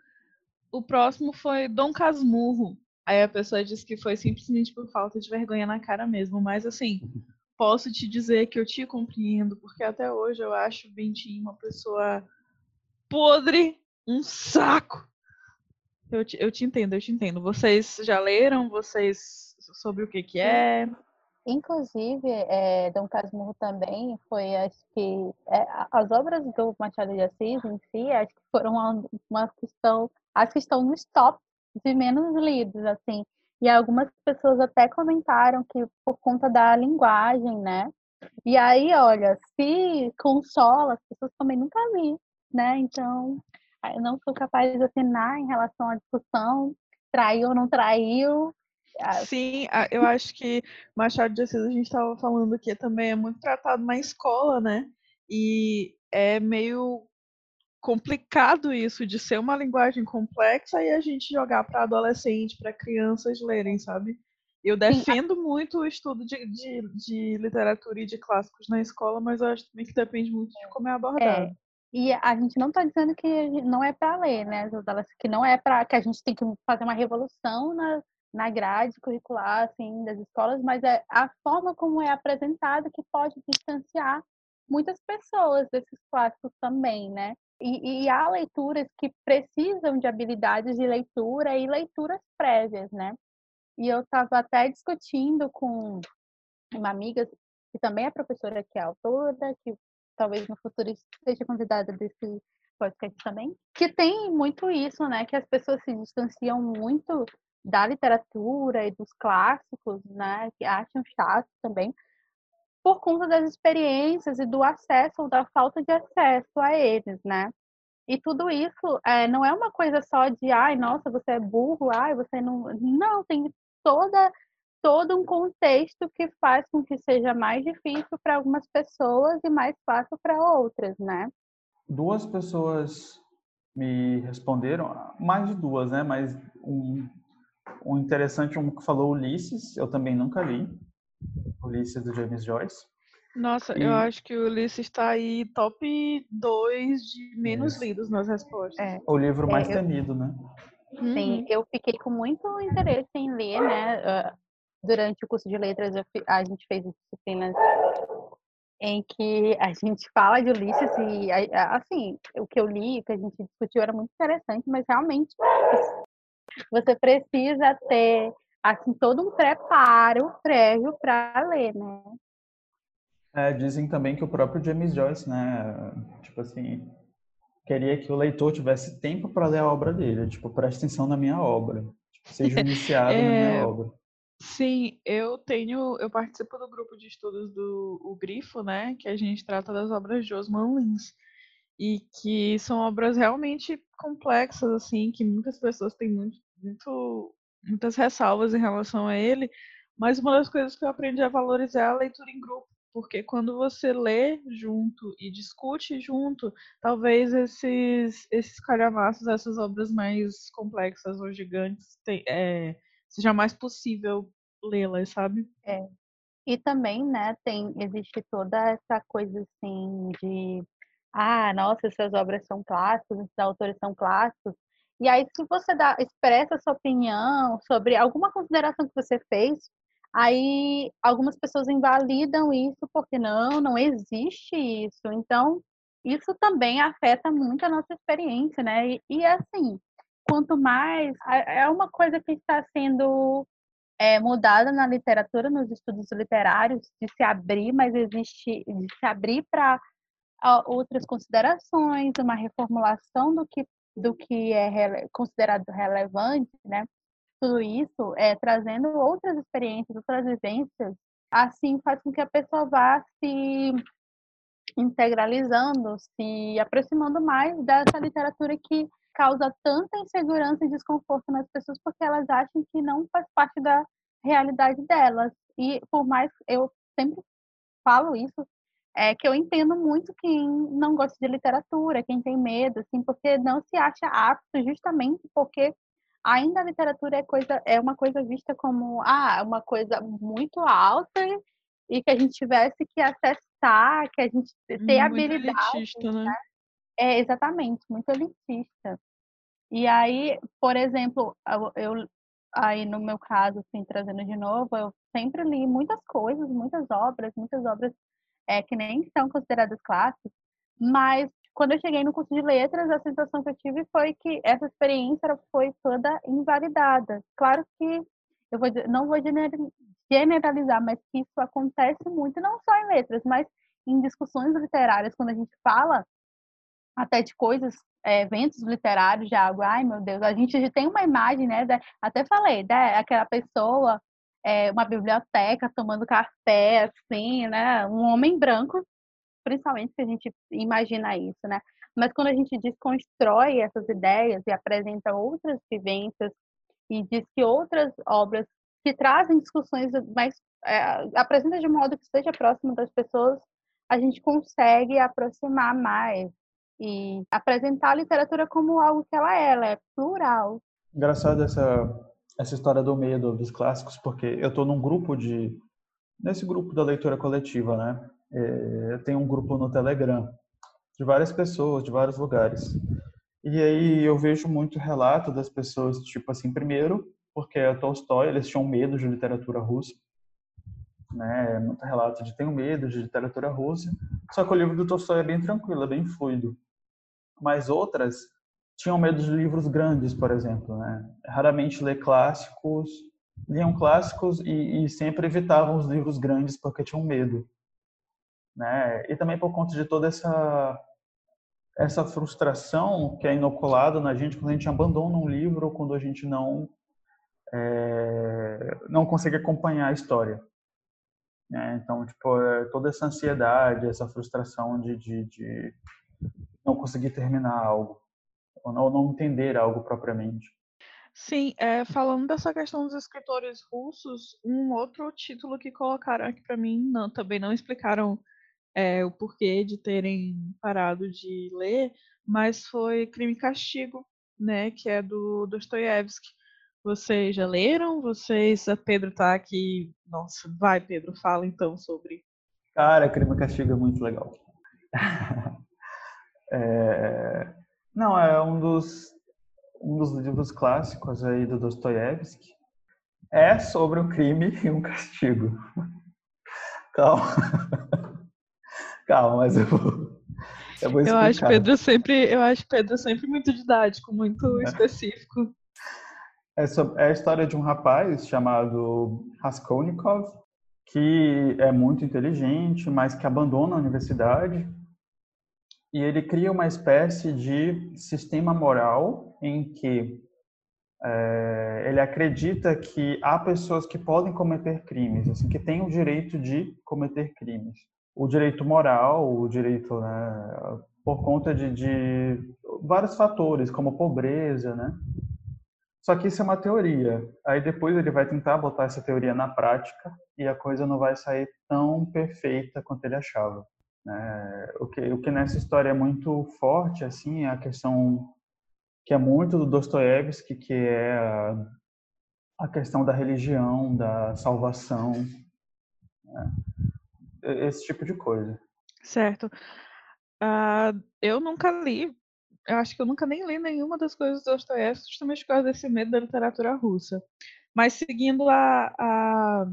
[SPEAKER 1] o próximo foi Dom Casmurro. Aí a pessoa disse que foi simplesmente por falta de vergonha na cara mesmo. Mas assim, posso te dizer que eu te compreendo, porque até hoje eu acho o Bentinho uma pessoa podre, um saco. Eu te, eu te entendo, eu te entendo. Vocês já leram? Vocês sobre o que que é?
[SPEAKER 3] Inclusive, é, Dom Casmurro também foi, acho que, é, as obras do Machado de Assis em si, acho que foram uma, uma questão, as que estão nos top de menos lidos, assim. E algumas pessoas até comentaram que por conta da linguagem, né? E aí, olha, se consola, as pessoas também nunca vi, né? Então, eu não sou capaz de opinar em relação à discussão, traiu ou não traiu,
[SPEAKER 1] Sim, eu acho que Machado de Assis, a gente estava falando que também é muito tratado na escola, né? E é meio complicado isso de ser uma linguagem complexa e a gente jogar para adolescente, para crianças lerem, sabe? Eu defendo Sim. muito o estudo de, de, de, literatura e de clássicos na escola, mas eu acho também que depende muito de como é abordado. É.
[SPEAKER 3] E a gente não está dizendo que não é para ler, né, que não é para que a gente tem que fazer uma revolução na, na grade curricular assim das escolas, mas é a forma como é apresentada que pode distanciar muitas pessoas desses clássicos também, né? E, e há leituras que precisam de habilidades de leitura e leituras prévias, né? E eu estava até discutindo com uma amiga que também é professora, que é autora, que talvez no futuro seja convidada desse podcast também, que tem muito isso, né? Que as pessoas se distanciam muito da literatura e dos clássicos, né, que acham chato também, por conta das experiências e do acesso ou da falta de acesso a eles, né? E tudo isso é, não é uma coisa só de, ai, nossa, você é burro, ai, você não. Não, tem toda todo um contexto que faz com que seja mais difícil para algumas pessoas e mais fácil para outras, né?
[SPEAKER 2] Duas pessoas me responderam, mais de duas, né? Mas um, o interessante um que falou Ulisses, eu também nunca li. Ulisses do James Joyce.
[SPEAKER 1] Nossa, e... eu acho que o Ulisses está aí top 2 de menos Isso. lidos nas respostas.
[SPEAKER 2] É. O livro é, mais é, temido, né?
[SPEAKER 3] Sim, uhum. eu fiquei com muito interesse em ler, né? Durante o curso de letras, a gente fez disciplinas em que a gente fala de Ulisses e, assim, o que eu li, o que a gente discutiu era muito interessante, mas realmente você precisa ter assim todo um preparo prévio para ler, né?
[SPEAKER 2] É, dizem também que o próprio James Joyce, né, tipo assim, queria que o leitor tivesse tempo para ler a obra dele. Tipo, preste atenção na minha obra. Tipo, seja (laughs) iniciado é... na minha obra.
[SPEAKER 1] Sim, eu tenho, eu participo do grupo de estudos do o Grifo, né, que a gente trata das obras de Osman Lins e que são obras realmente complexas, assim, que muitas pessoas têm muito, muito, muitas ressalvas em relação a ele, mas uma das coisas que eu aprendi a valorizar é a leitura em grupo, porque quando você lê junto e discute junto, talvez esses, esses calhamaços, essas obras mais complexas ou gigantes, tem, é, seja mais possível lê-las, sabe?
[SPEAKER 3] É. E também, né, tem, existe toda essa coisa assim de ah, nossa, essas obras são clássicas, esses autores são clássicos. E aí, se você dá, expressa sua opinião sobre alguma consideração que você fez, aí algumas pessoas invalidam isso porque não, não existe isso. Então, isso também afeta muito a nossa experiência, né? E, e assim, quanto mais é uma coisa que está sendo é, mudada na literatura, nos estudos literários, de se abrir, mas existe de se abrir para outras considerações, uma reformulação do que do que é considerado relevante, né? Tudo isso é trazendo outras experiências, outras vivências, assim faz com que a pessoa vá se integralizando, se aproximando mais dessa literatura que causa tanta insegurança e desconforto nas pessoas porque elas acham que não faz parte da realidade delas. E por mais eu sempre falo isso, é que eu entendo muito quem não gosta de literatura, quem tem medo, assim, porque não se acha apto justamente porque ainda a literatura é coisa é uma coisa vista como ah, uma coisa muito alta e que a gente tivesse que acessar, que a gente ter muito habilidade, elitista, né? né? É exatamente, muito elitista. E aí, por exemplo, eu aí no meu caso, assim, trazendo de novo, eu sempre li muitas coisas, muitas obras, muitas obras é, que nem são consideradas clássicas, mas quando eu cheguei no curso de letras, a sensação que eu tive foi que essa experiência foi toda invalidada. Claro que eu vou, não vou generalizar, mas que isso acontece muito, não só em letras, mas em discussões literárias, quando a gente fala até de coisas, é, eventos literários de algo, ai meu Deus, a gente tem uma imagem, né? até falei, né? Aquela pessoa é, uma biblioteca tomando café, assim, né? Um homem branco, principalmente se a gente imagina isso, né? Mas quando a gente desconstrói essas ideias e apresenta outras vivências e diz que outras obras que trazem discussões mais é, apresenta de modo que esteja próximo das pessoas, a gente consegue aproximar mais e apresentar a literatura como algo que ela é, ela é plural.
[SPEAKER 2] Engraçado essa essa história do medo dos clássicos, porque eu estou num grupo de nesse grupo da leitura coletiva, né? É, tem um grupo no Telegram de várias pessoas, de vários lugares. E aí eu vejo muito relato das pessoas, tipo assim, primeiro, porque a Tolstói, eles tinham medo de literatura russa, né? Muito relato de tenho medo de literatura russa. Só que o livro do Tolstói é bem tranquilo, é bem fluido. Mas outras tinham medo de livros grandes, por exemplo, né? Raramente lê clássicos, liam clássicos e, e, sempre evitavam os livros grandes porque tinham medo, né? E também por conta de toda essa essa frustração que é inoculada na gente quando a gente abandona um livro ou quando a gente não é, não consegue acompanhar a história. Né? Então, tipo, é toda essa ansiedade, essa frustração de, de, de não conseguir terminar algo ou não, entender algo propriamente.
[SPEAKER 1] Sim, é, falando dessa questão dos escritores russos, um outro título que colocaram aqui para mim, não, também não explicaram é, o porquê de terem parado de ler, mas foi Crime e Castigo, né, que é do Dostoiévski. Vocês já leram? Vocês, a Pedro tá aqui. Nossa, vai, Pedro, fala então sobre.
[SPEAKER 2] Cara, Crime e Castigo é muito legal. (laughs) é, não, é um dos, um dos livros clássicos aí do Dostoiévski. É sobre o crime (laughs) e um castigo. Calma. (laughs) Calma, mas eu vou, eu vou explicar.
[SPEAKER 1] Eu acho Pedro sempre, eu acho Pedro sempre muito didático, muito é. específico.
[SPEAKER 2] É, sobre, é a história de um rapaz chamado Raskolnikov, que é muito inteligente, mas que abandona a universidade e ele cria uma espécie de sistema moral em que é, ele acredita que há pessoas que podem cometer crimes, assim, que têm o direito de cometer crimes. O direito moral, o direito, né, por conta de, de vários fatores, como pobreza, né? Só que isso é uma teoria. Aí depois ele vai tentar botar essa teoria na prática e a coisa não vai sair tão perfeita quanto ele achava. É, o, que, o que nessa história é muito forte assim é a questão que é muito do Dostoiévski, que é a, a questão da religião, da salvação, né? esse tipo de coisa.
[SPEAKER 1] Certo. Uh, eu nunca li, eu acho que eu nunca nem li nenhuma das coisas do Dostoiévski, justamente por causa desse medo da literatura russa. Mas seguindo a, a,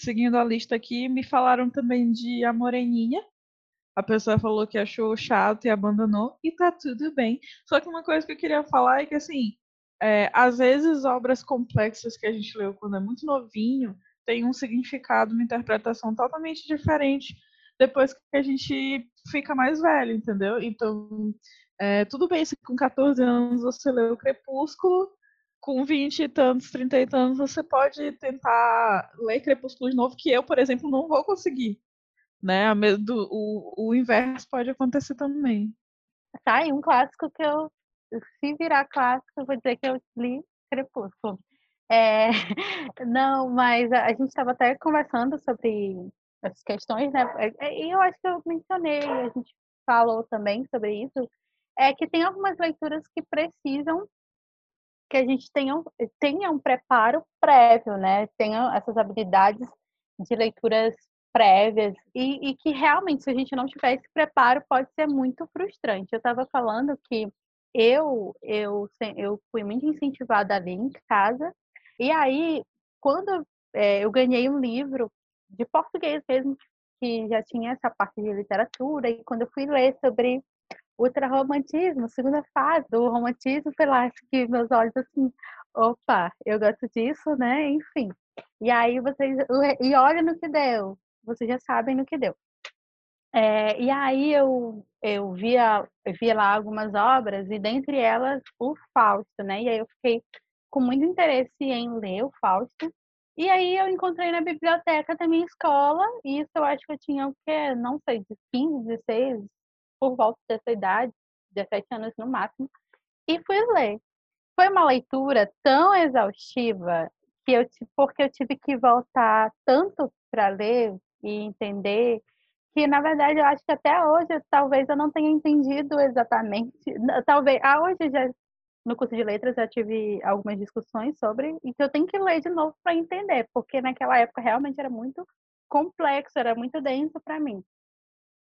[SPEAKER 1] seguindo a lista aqui, me falaram também de A Moreninha, a pessoa falou que achou chato e abandonou, e tá tudo bem. Só que uma coisa que eu queria falar é que, assim, é, às vezes obras complexas que a gente leu quando é muito novinho tem um significado, uma interpretação totalmente diferente depois que a gente fica mais velho, entendeu? Então, é, tudo bem se com 14 anos você leu Crepúsculo, com 20 e tantos, 30 e tantos, você pode tentar ler Crepúsculo de novo, que eu, por exemplo, não vou conseguir né? Do, o, o inverso pode acontecer também.
[SPEAKER 3] Tá, e um clássico que eu, se virar clássico, eu vou dizer que eu li Crepúsculo. É, (laughs) não, mas a, a gente estava até conversando sobre essas questões, né? É, é, e eu acho que eu mencionei, a gente falou também sobre isso, é que tem algumas leituras que precisam que a gente tenha, tenha um preparo prévio, né? Tenha essas habilidades de leituras prévias e, e, que realmente, se a gente não tiver esse preparo, pode ser muito frustrante. Eu estava falando que eu, eu, eu fui muito incentivada ali em casa, e aí, quando é, eu ganhei um livro de português mesmo, que já tinha essa parte de literatura, e quando eu fui ler sobre ultrarromantismo, segunda fase do romantismo, sei lá, que meus olhos assim, opa, eu gosto disso, né? Enfim. E aí vocês. E olha no que deu vocês já sabem no que deu. É, e aí eu, eu via, eu via lá algumas obras, e dentre elas o Fausto, né? E aí eu fiquei com muito interesse em ler o Fausto. E aí eu encontrei na biblioteca da minha escola, e isso eu acho que eu tinha o quê? Não sei, de 15, 16, por volta dessa idade, 17 anos no máximo, e fui ler. Foi uma leitura tão exaustiva que eu porque eu tive que voltar tanto para ler e entender que na verdade eu acho que até hoje talvez eu não tenha entendido exatamente talvez ah, hoje já no curso de letras já tive algumas discussões sobre e que eu tenho que ler de novo para entender porque naquela época realmente era muito complexo era muito denso para mim.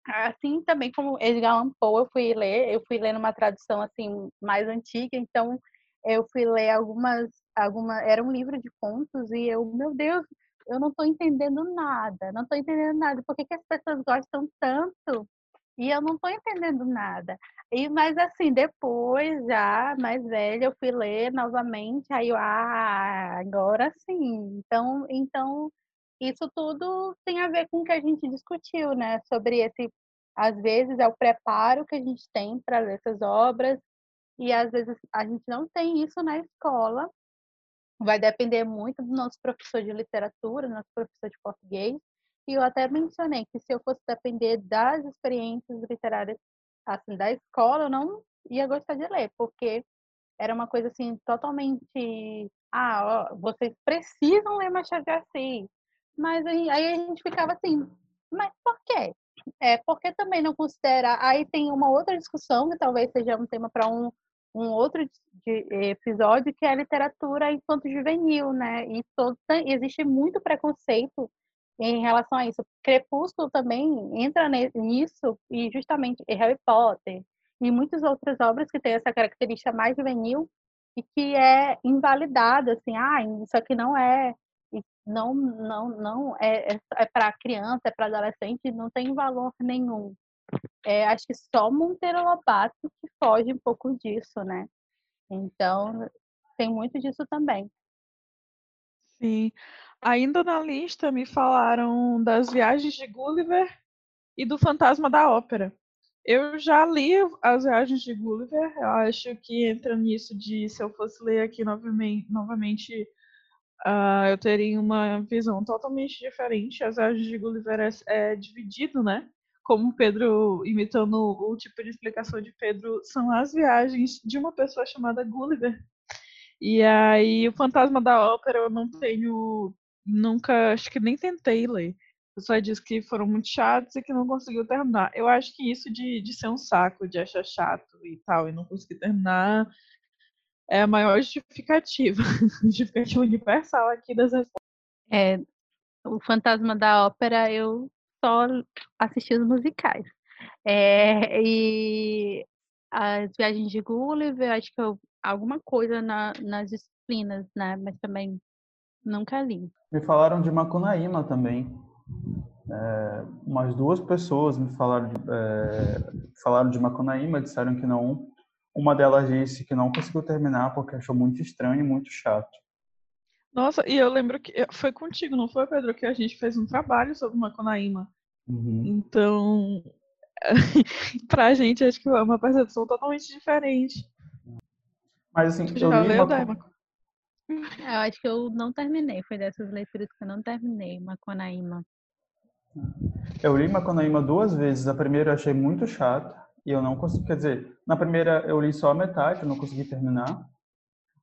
[SPEAKER 3] Assim também como Edgar Allan Poe eu fui ler eu fui ler numa tradução assim mais antiga então eu fui ler algumas alguma era um livro de contos e eu meu Deus eu não estou entendendo nada, não estou entendendo nada. Por que, que as pessoas gostam tanto? E eu não estou entendendo nada. E mas assim, depois já mais velha, eu fui ler novamente, aí eu, ah, agora sim. Então, então isso tudo tem a ver com o que a gente discutiu, né? Sobre esse, às vezes é o preparo que a gente tem para ler essas obras e às vezes a gente não tem isso na escola vai depender muito do nosso professor de literatura, do nosso professor de português. E eu até mencionei que se eu fosse depender das experiências literárias assim da escola, eu não ia gostar de ler, porque era uma coisa assim totalmente ah, ó, vocês precisam ler Machado de Assis. Mas aí, aí a gente ficava assim, mas por quê? É, porque também não considera. Aí tem uma outra discussão que talvez seja um tema para um um outro de, episódio que é a literatura enquanto juvenil, né? E todo, existe muito preconceito em relação a isso. Crepúsculo também entra nisso e justamente Harry Potter e muitas outras obras que têm essa característica mais juvenil e que é invalidada, assim, ah, isso aqui não é não não não é, é, é para criança, é para adolescente, não tem valor nenhum. É, acho que só Monteiro Lobato que foge um pouco disso, né? Então, tem muito disso também.
[SPEAKER 1] Sim. Ainda na lista me falaram das viagens de Gulliver e do Fantasma da Ópera. Eu já li As Viagens de Gulliver, eu acho que entra nisso de se eu fosse ler aqui novamente, novamente uh, eu teria uma visão totalmente diferente. As Viagens de Gulliver é, é dividido, né? Como Pedro, imitando o tipo de explicação de Pedro, são as viagens de uma pessoa chamada Gulliver. E aí, o Fantasma da Ópera eu não tenho, nunca, acho que nem tentei ler pessoa disse que foram muito chatos e que não conseguiu terminar. Eu acho que isso de, de ser um saco, de achar chato e tal, e não conseguir terminar, é a maior justificativa, (laughs) justificativa universal aqui das respostas.
[SPEAKER 3] É, o Fantasma da Ópera, eu só assisti os musicais. É, e as viagens de Gulliver, acho que eu, alguma coisa na, nas disciplinas, né? Mas também nunca li.
[SPEAKER 2] Me falaram de Macunaíma também. É, umas duas pessoas me falaram de, é, falaram de Macunaíma, disseram que não. Uma delas disse que não conseguiu terminar porque achou muito estranho e muito chato.
[SPEAKER 1] Nossa, e eu lembro que foi contigo, não foi, Pedro, que a gente fez um trabalho sobre Macunaíma. Uhum. Então, (laughs) pra gente, acho que é uma percepção totalmente diferente.
[SPEAKER 2] Mas assim,
[SPEAKER 1] eu
[SPEAKER 2] li
[SPEAKER 1] leu,
[SPEAKER 2] Macu...
[SPEAKER 3] Eu acho que eu não terminei, foi dessas leituras que eu não terminei, Macunaíma.
[SPEAKER 2] Eu li Macunaíma duas vezes. A primeira eu achei muito chata e eu não consegui, quer dizer, na primeira eu li só a metade, eu não consegui terminar.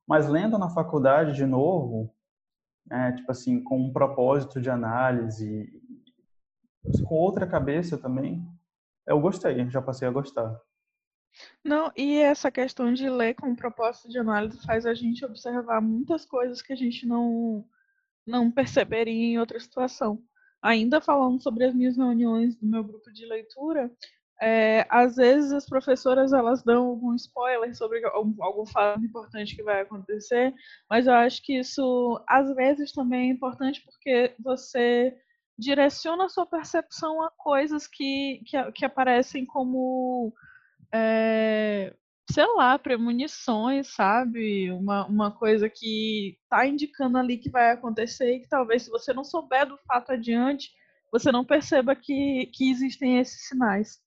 [SPEAKER 2] Mas lendo na faculdade de novo, é, tipo assim, com um propósito de análise, com outra cabeça também, eu gostei, já passei a gostar.
[SPEAKER 1] Não, e essa questão de ler com propósito de análise faz a gente observar muitas coisas que a gente não, não perceberia em outra situação. Ainda falando sobre as minhas reuniões do meu grupo de leitura, é, às vezes as professoras elas dão algum spoiler sobre algum, algum fato importante que vai acontecer, mas eu acho que isso às vezes também é importante porque você direciona a sua percepção a coisas que, que, que aparecem como é, sei lá, premonições, sabe? Uma, uma coisa que tá indicando ali que vai acontecer e que talvez se você não souber do fato adiante, você não perceba que, que existem esses sinais.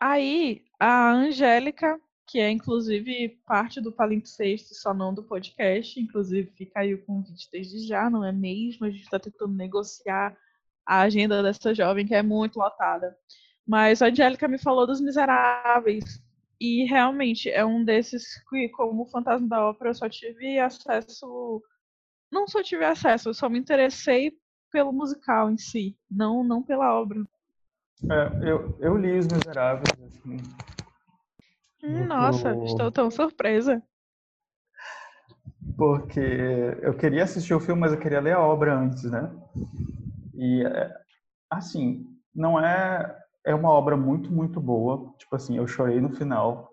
[SPEAKER 1] Aí, a Angélica, que é inclusive parte do Palimpsesto, só não do podcast, inclusive fica aí o convite desde já, não é mesmo? A gente está tentando negociar a agenda dessa jovem que é muito lotada. Mas a Angélica me falou dos Miseráveis, e realmente é um desses que, como Fantasma da Ópera, eu só tive acesso. Não só tive acesso, eu só me interessei pelo musical em si, não, não pela obra.
[SPEAKER 2] É, eu, eu li Os Miseráveis. Assim,
[SPEAKER 1] hum, nossa, estou tão surpresa.
[SPEAKER 2] Porque eu queria assistir o filme, mas eu queria ler a obra antes, né? E, é, assim, não é é uma obra muito, muito boa. Tipo assim, eu chorei no final,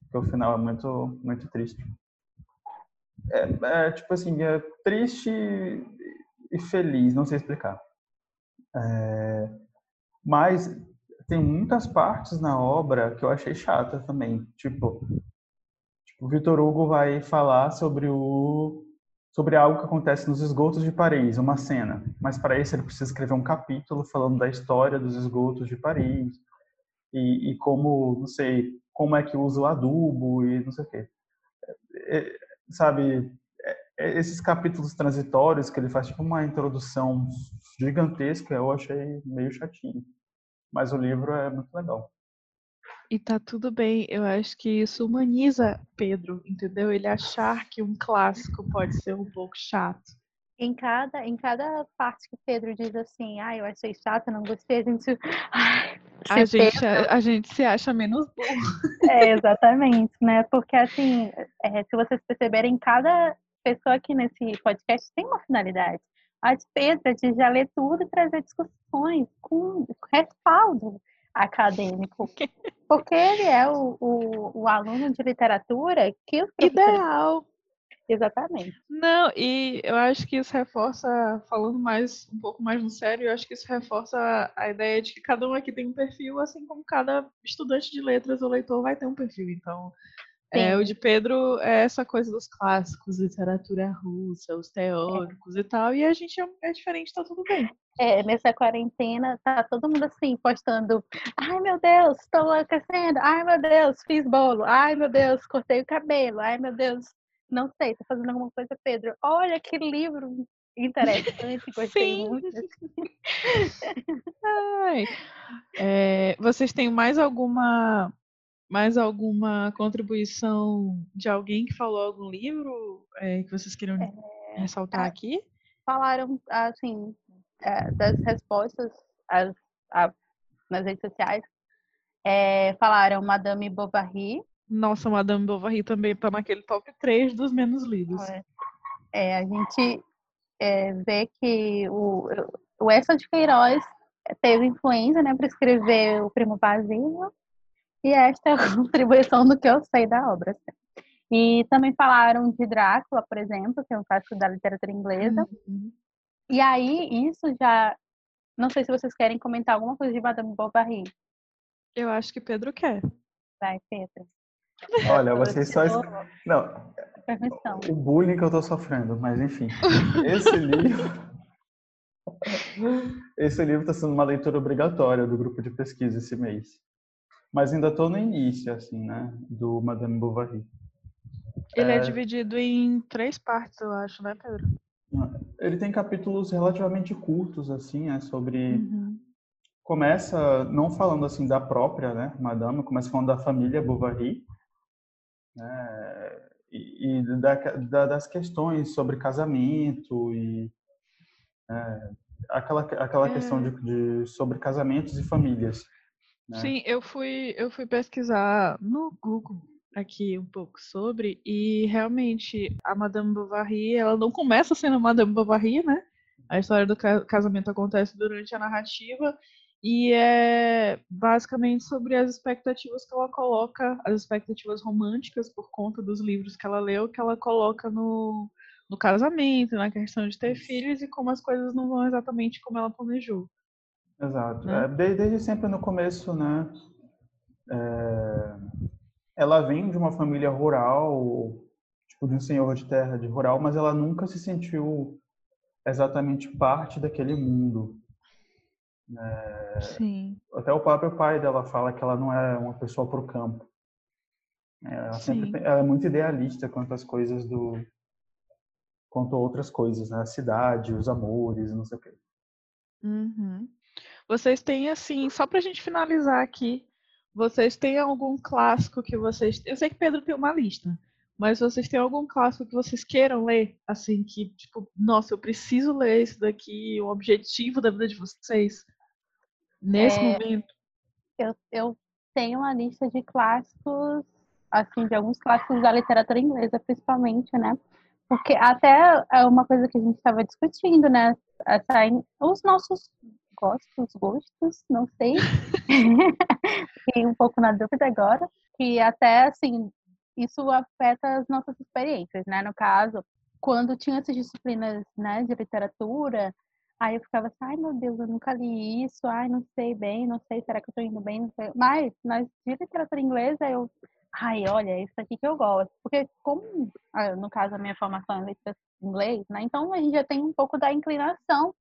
[SPEAKER 2] porque o final é muito, muito triste. É, é tipo assim, é triste e feliz, não sei explicar. É, mas tem muitas partes na obra que eu achei chata também. Tipo, tipo o Vitor Hugo vai falar sobre o sobre algo que acontece nos esgotos de Paris, uma cena. Mas para isso ele precisa escrever um capítulo falando da história dos esgotos de Paris e, e como, não sei, como é que usa o adubo e não sei o quê. É, é, sabe, esses capítulos transitórios que ele faz tipo uma introdução gigantesca, eu achei meio chatinho. Mas o livro é muito legal.
[SPEAKER 1] E tá tudo bem, eu acho que isso humaniza Pedro, entendeu? Ele achar que um clássico pode ser um pouco chato.
[SPEAKER 3] Em cada, em cada parte que Pedro diz assim, ah, eu achei chato, não gostei, a gente.
[SPEAKER 1] a, gente a, a, gente se acha menos burro.
[SPEAKER 3] É, exatamente, né? Porque assim, é, se vocês perceberem, cada pessoa aqui nesse podcast tem uma finalidade. A de Pedro é de já ler tudo e trazer discussões com respaldo acadêmico. (laughs) Porque ele é o, o, o aluno de literatura que os
[SPEAKER 1] Ideal.
[SPEAKER 3] Exatamente.
[SPEAKER 1] Não, e eu acho que isso reforça, falando mais um pouco mais no sério, eu acho que isso reforça a ideia de que cada um aqui tem um perfil, assim como cada estudante de letras ou leitor vai ter um perfil. Então, É, o de Pedro é essa coisa dos clássicos, literatura russa, os teóricos é. e tal, e a gente é, é, diferente, tá tudo bem.
[SPEAKER 3] É, nessa quarentena, tá todo mundo assim, postando, ai meu Deus, estou enlouquecendo, ai meu Deus, fiz bolo, ai meu Deus, cortei o cabelo, ai meu Deus, não sei, tô fazendo alguma coisa, Pedro, olha que livro interessante, (laughs) gostei Sim. muito. (laughs)
[SPEAKER 1] Ai. É, vocês têm mais alguma mais alguma contribuição de alguém que falou algum livro é, que vocês queiram é, ressaltar aqui?
[SPEAKER 3] Falaram, assim, é, das respostas nas redes sociais. É, falaram Madame Bovary.
[SPEAKER 1] Nossa, Madame Bovary também está naquele top 3 dos menos lidos.
[SPEAKER 3] É, a gente é, vê que o, o Essa de Queiroz teve influência né, para escrever o Primo Basílio e esta é a (laughs) contribuição do que eu sei da obra. E também falaram de Drácula, por exemplo, que é um clássico da literatura inglesa. Uhum. E aí, isso já. Não sei se vocês querem comentar alguma coisa de Madame Bovary.
[SPEAKER 1] Eu acho que Pedro quer.
[SPEAKER 3] Vai, Pedro.
[SPEAKER 2] Olha, vocês só. Não. Permissão. O bullying que eu tô sofrendo, mas enfim. Esse livro. (laughs) Esse livro está sendo uma leitura obrigatória do grupo de pesquisa esse mês mas ainda estou no início, assim, né, do Madame Bovary.
[SPEAKER 1] Ele é... é... dividido em três partes, eu acho, né, Pedro?
[SPEAKER 2] Ele tem capítulos relativamente curtos, assim, é sobre... Uhum. Começa não falando, assim, da própria, né, Madame, começa falando da família Bovary, né, e, e da, da, das questões sobre casamento e... É, aquela aquela é... questão de, de, sobre casamentos e famílias.
[SPEAKER 1] Né? Sim, eu fui, eu fui pesquisar no Google aqui um pouco sobre e realmente a Madame Bovary, ela não começa sendo Madame Bovary, né? A história do casamento acontece durante a narrativa e é basicamente sobre as expectativas que ela coloca, as expectativas românticas por conta dos livros que ela leu, que ela coloca no, no casamento, na questão de ter filhos e como as coisas não vão exatamente como ela planejou.
[SPEAKER 2] Exato. Né? É, desde, desde, sempre no começo, né? É, ela vem de uma família rural, tipo de um senhor de terra de rural, mas ela nunca se sentiu exatamente parte daquele mundo. É,
[SPEAKER 1] Sim.
[SPEAKER 2] Até o próprio pai dela fala que ela não é uma pessoa para o campo. É, ela, sempre tem, ela é muito idealista quanto às coisas do quanto a outras coisas, né? A cidade, os amores, não sei o quê.
[SPEAKER 1] Uhum. Vocês têm, assim, só pra gente finalizar aqui, vocês têm algum clássico que vocês. Eu sei que Pedro tem uma lista, mas vocês têm algum clássico que vocês queiram ler? Assim, que, tipo, nossa, eu preciso ler isso daqui, o objetivo da vida de vocês nesse é, momento?
[SPEAKER 3] Eu, eu tenho uma lista de clássicos, assim, de alguns clássicos da literatura inglesa, principalmente, né? Porque até é uma coisa que a gente estava discutindo, né? Essa, os nossos gostos, gostos, não sei. (laughs) Fiquei um pouco na dúvida agora. Que até, assim, isso afeta as nossas experiências, né? No caso, quando tinha essas disciplinas, né, de literatura, aí eu ficava assim, ai meu Deus, eu nunca li isso, ai não sei bem, não sei, será que eu tô indo bem, não sei. Mas, nas de literatura inglesa, eu, ai, olha, isso aqui que eu gosto. Porque como, ah, no caso, a minha formação é literatura inglês, né, então a gente já tem um pouco da inclinação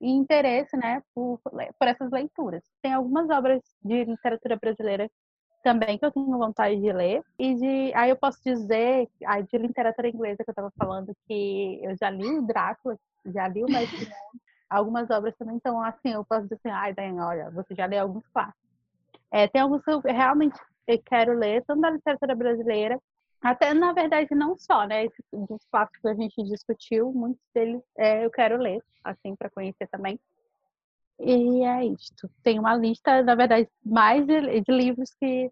[SPEAKER 3] e interesse, né, por, por essas leituras. Tem algumas obras de literatura brasileira também que eu tenho vontade de ler. E de, aí eu posso dizer, aí de literatura inglesa que eu estava falando, que eu já li o Drácula, já li o Mestre algumas obras também, então assim, eu posso dizer assim, ai, Dan, olha, você já leu alguns clássicos. É, tem alguns que eu realmente quero ler, tanto da literatura brasileira até, na verdade, não só, né? Dos clássicos que a gente discutiu, muitos deles é, eu quero ler, assim, para conhecer também. E é isto. Tem uma lista, na verdade, mais de, de livros que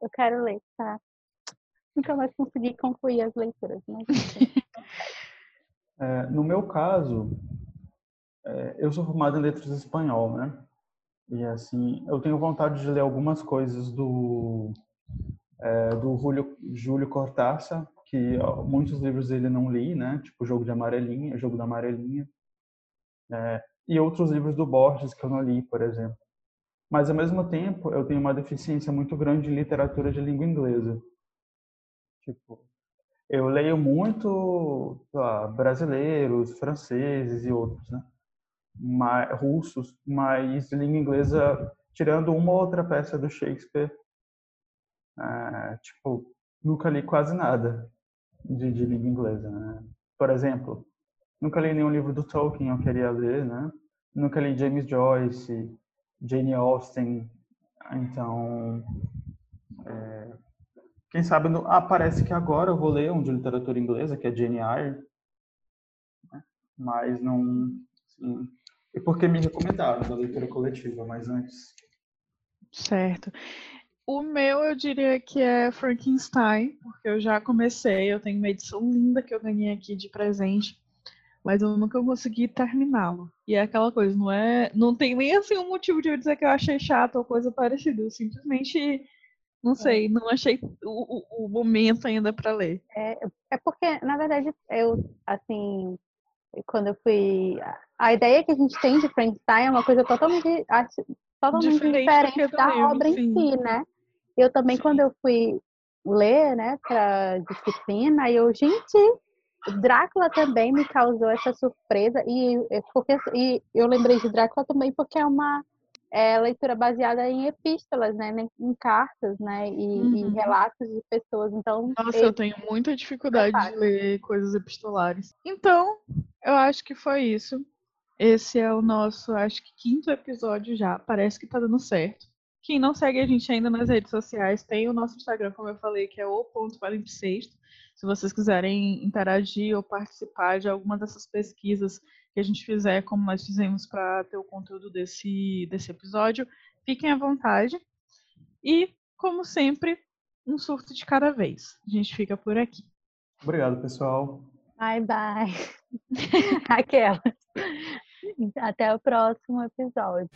[SPEAKER 3] eu quero ler, tá? Nunca mais consegui concluir as leituras, mas... (laughs)
[SPEAKER 2] é, no meu caso, é, eu sou formado em letras espanhol, né? E assim, eu tenho vontade de ler algumas coisas do é, do Julio, Júlio Cortázar, que ó, muitos livros dele não li, né? Tipo Jogo de Amarelinha, Jogo da Amarelinha. É, e outros livros do Borges que eu não li, por exemplo. Mas, ao mesmo tempo, eu tenho uma deficiência muito grande em literatura de língua inglesa. Tipo, eu leio muito lá, brasileiros, franceses e outros, né? Mas, russos, mas língua inglesa, tirando uma ou outra peça do Shakespeare, é, tipo, nunca li quase nada de, de língua inglesa, né? Por exemplo, nunca li nenhum livro do Tolkien, eu queria ler, né? Nunca li James Joyce, Jane Austen, então é, quem sabe no, ah, parece que agora eu vou ler um de literatura inglesa que é Jane Eyre, né? mas não assim, e porque me recomendaram da leitura coletiva, mas antes
[SPEAKER 1] certo o meu eu diria que é Frankenstein, porque eu já comecei, eu tenho uma edição linda que eu ganhei aqui de presente, mas eu nunca consegui terminá-lo. E é aquela coisa, não é, não tem nem assim um motivo de eu dizer que eu achei chato ou coisa parecida, eu simplesmente não é. sei, não achei o, o, o momento ainda para ler.
[SPEAKER 3] É, é porque, na verdade, eu, assim, quando eu fui. A ideia que a gente tem de Frankenstein é uma coisa totalmente, totalmente diferente, diferente da livro, obra sim. em si, né? Eu também, quando eu fui ler, né, para disciplina, eu, gente, Drácula também me causou essa surpresa e, porque, e eu lembrei de Drácula também porque é uma é, leitura baseada em epístolas, né, em cartas, né, e, uhum. e relatos de pessoas. Então,
[SPEAKER 1] nossa, eu, eu tenho muita dificuldade é de ler coisas epistolares. Então, eu acho que foi isso. Esse é o nosso, acho que quinto episódio já. Parece que tá dando certo. Quem não segue a gente ainda nas redes sociais, tem o nosso Instagram, como eu falei, que é o ponto palimpsesto. Se vocês quiserem interagir ou participar de alguma dessas pesquisas que a gente fizer, como nós fizemos para ter o conteúdo desse, desse episódio, fiquem à vontade. E, como sempre, um surto de cada vez. A gente fica por aqui.
[SPEAKER 2] Obrigado, pessoal.
[SPEAKER 3] Bye, bye. (laughs) Aquela. Até o próximo episódio.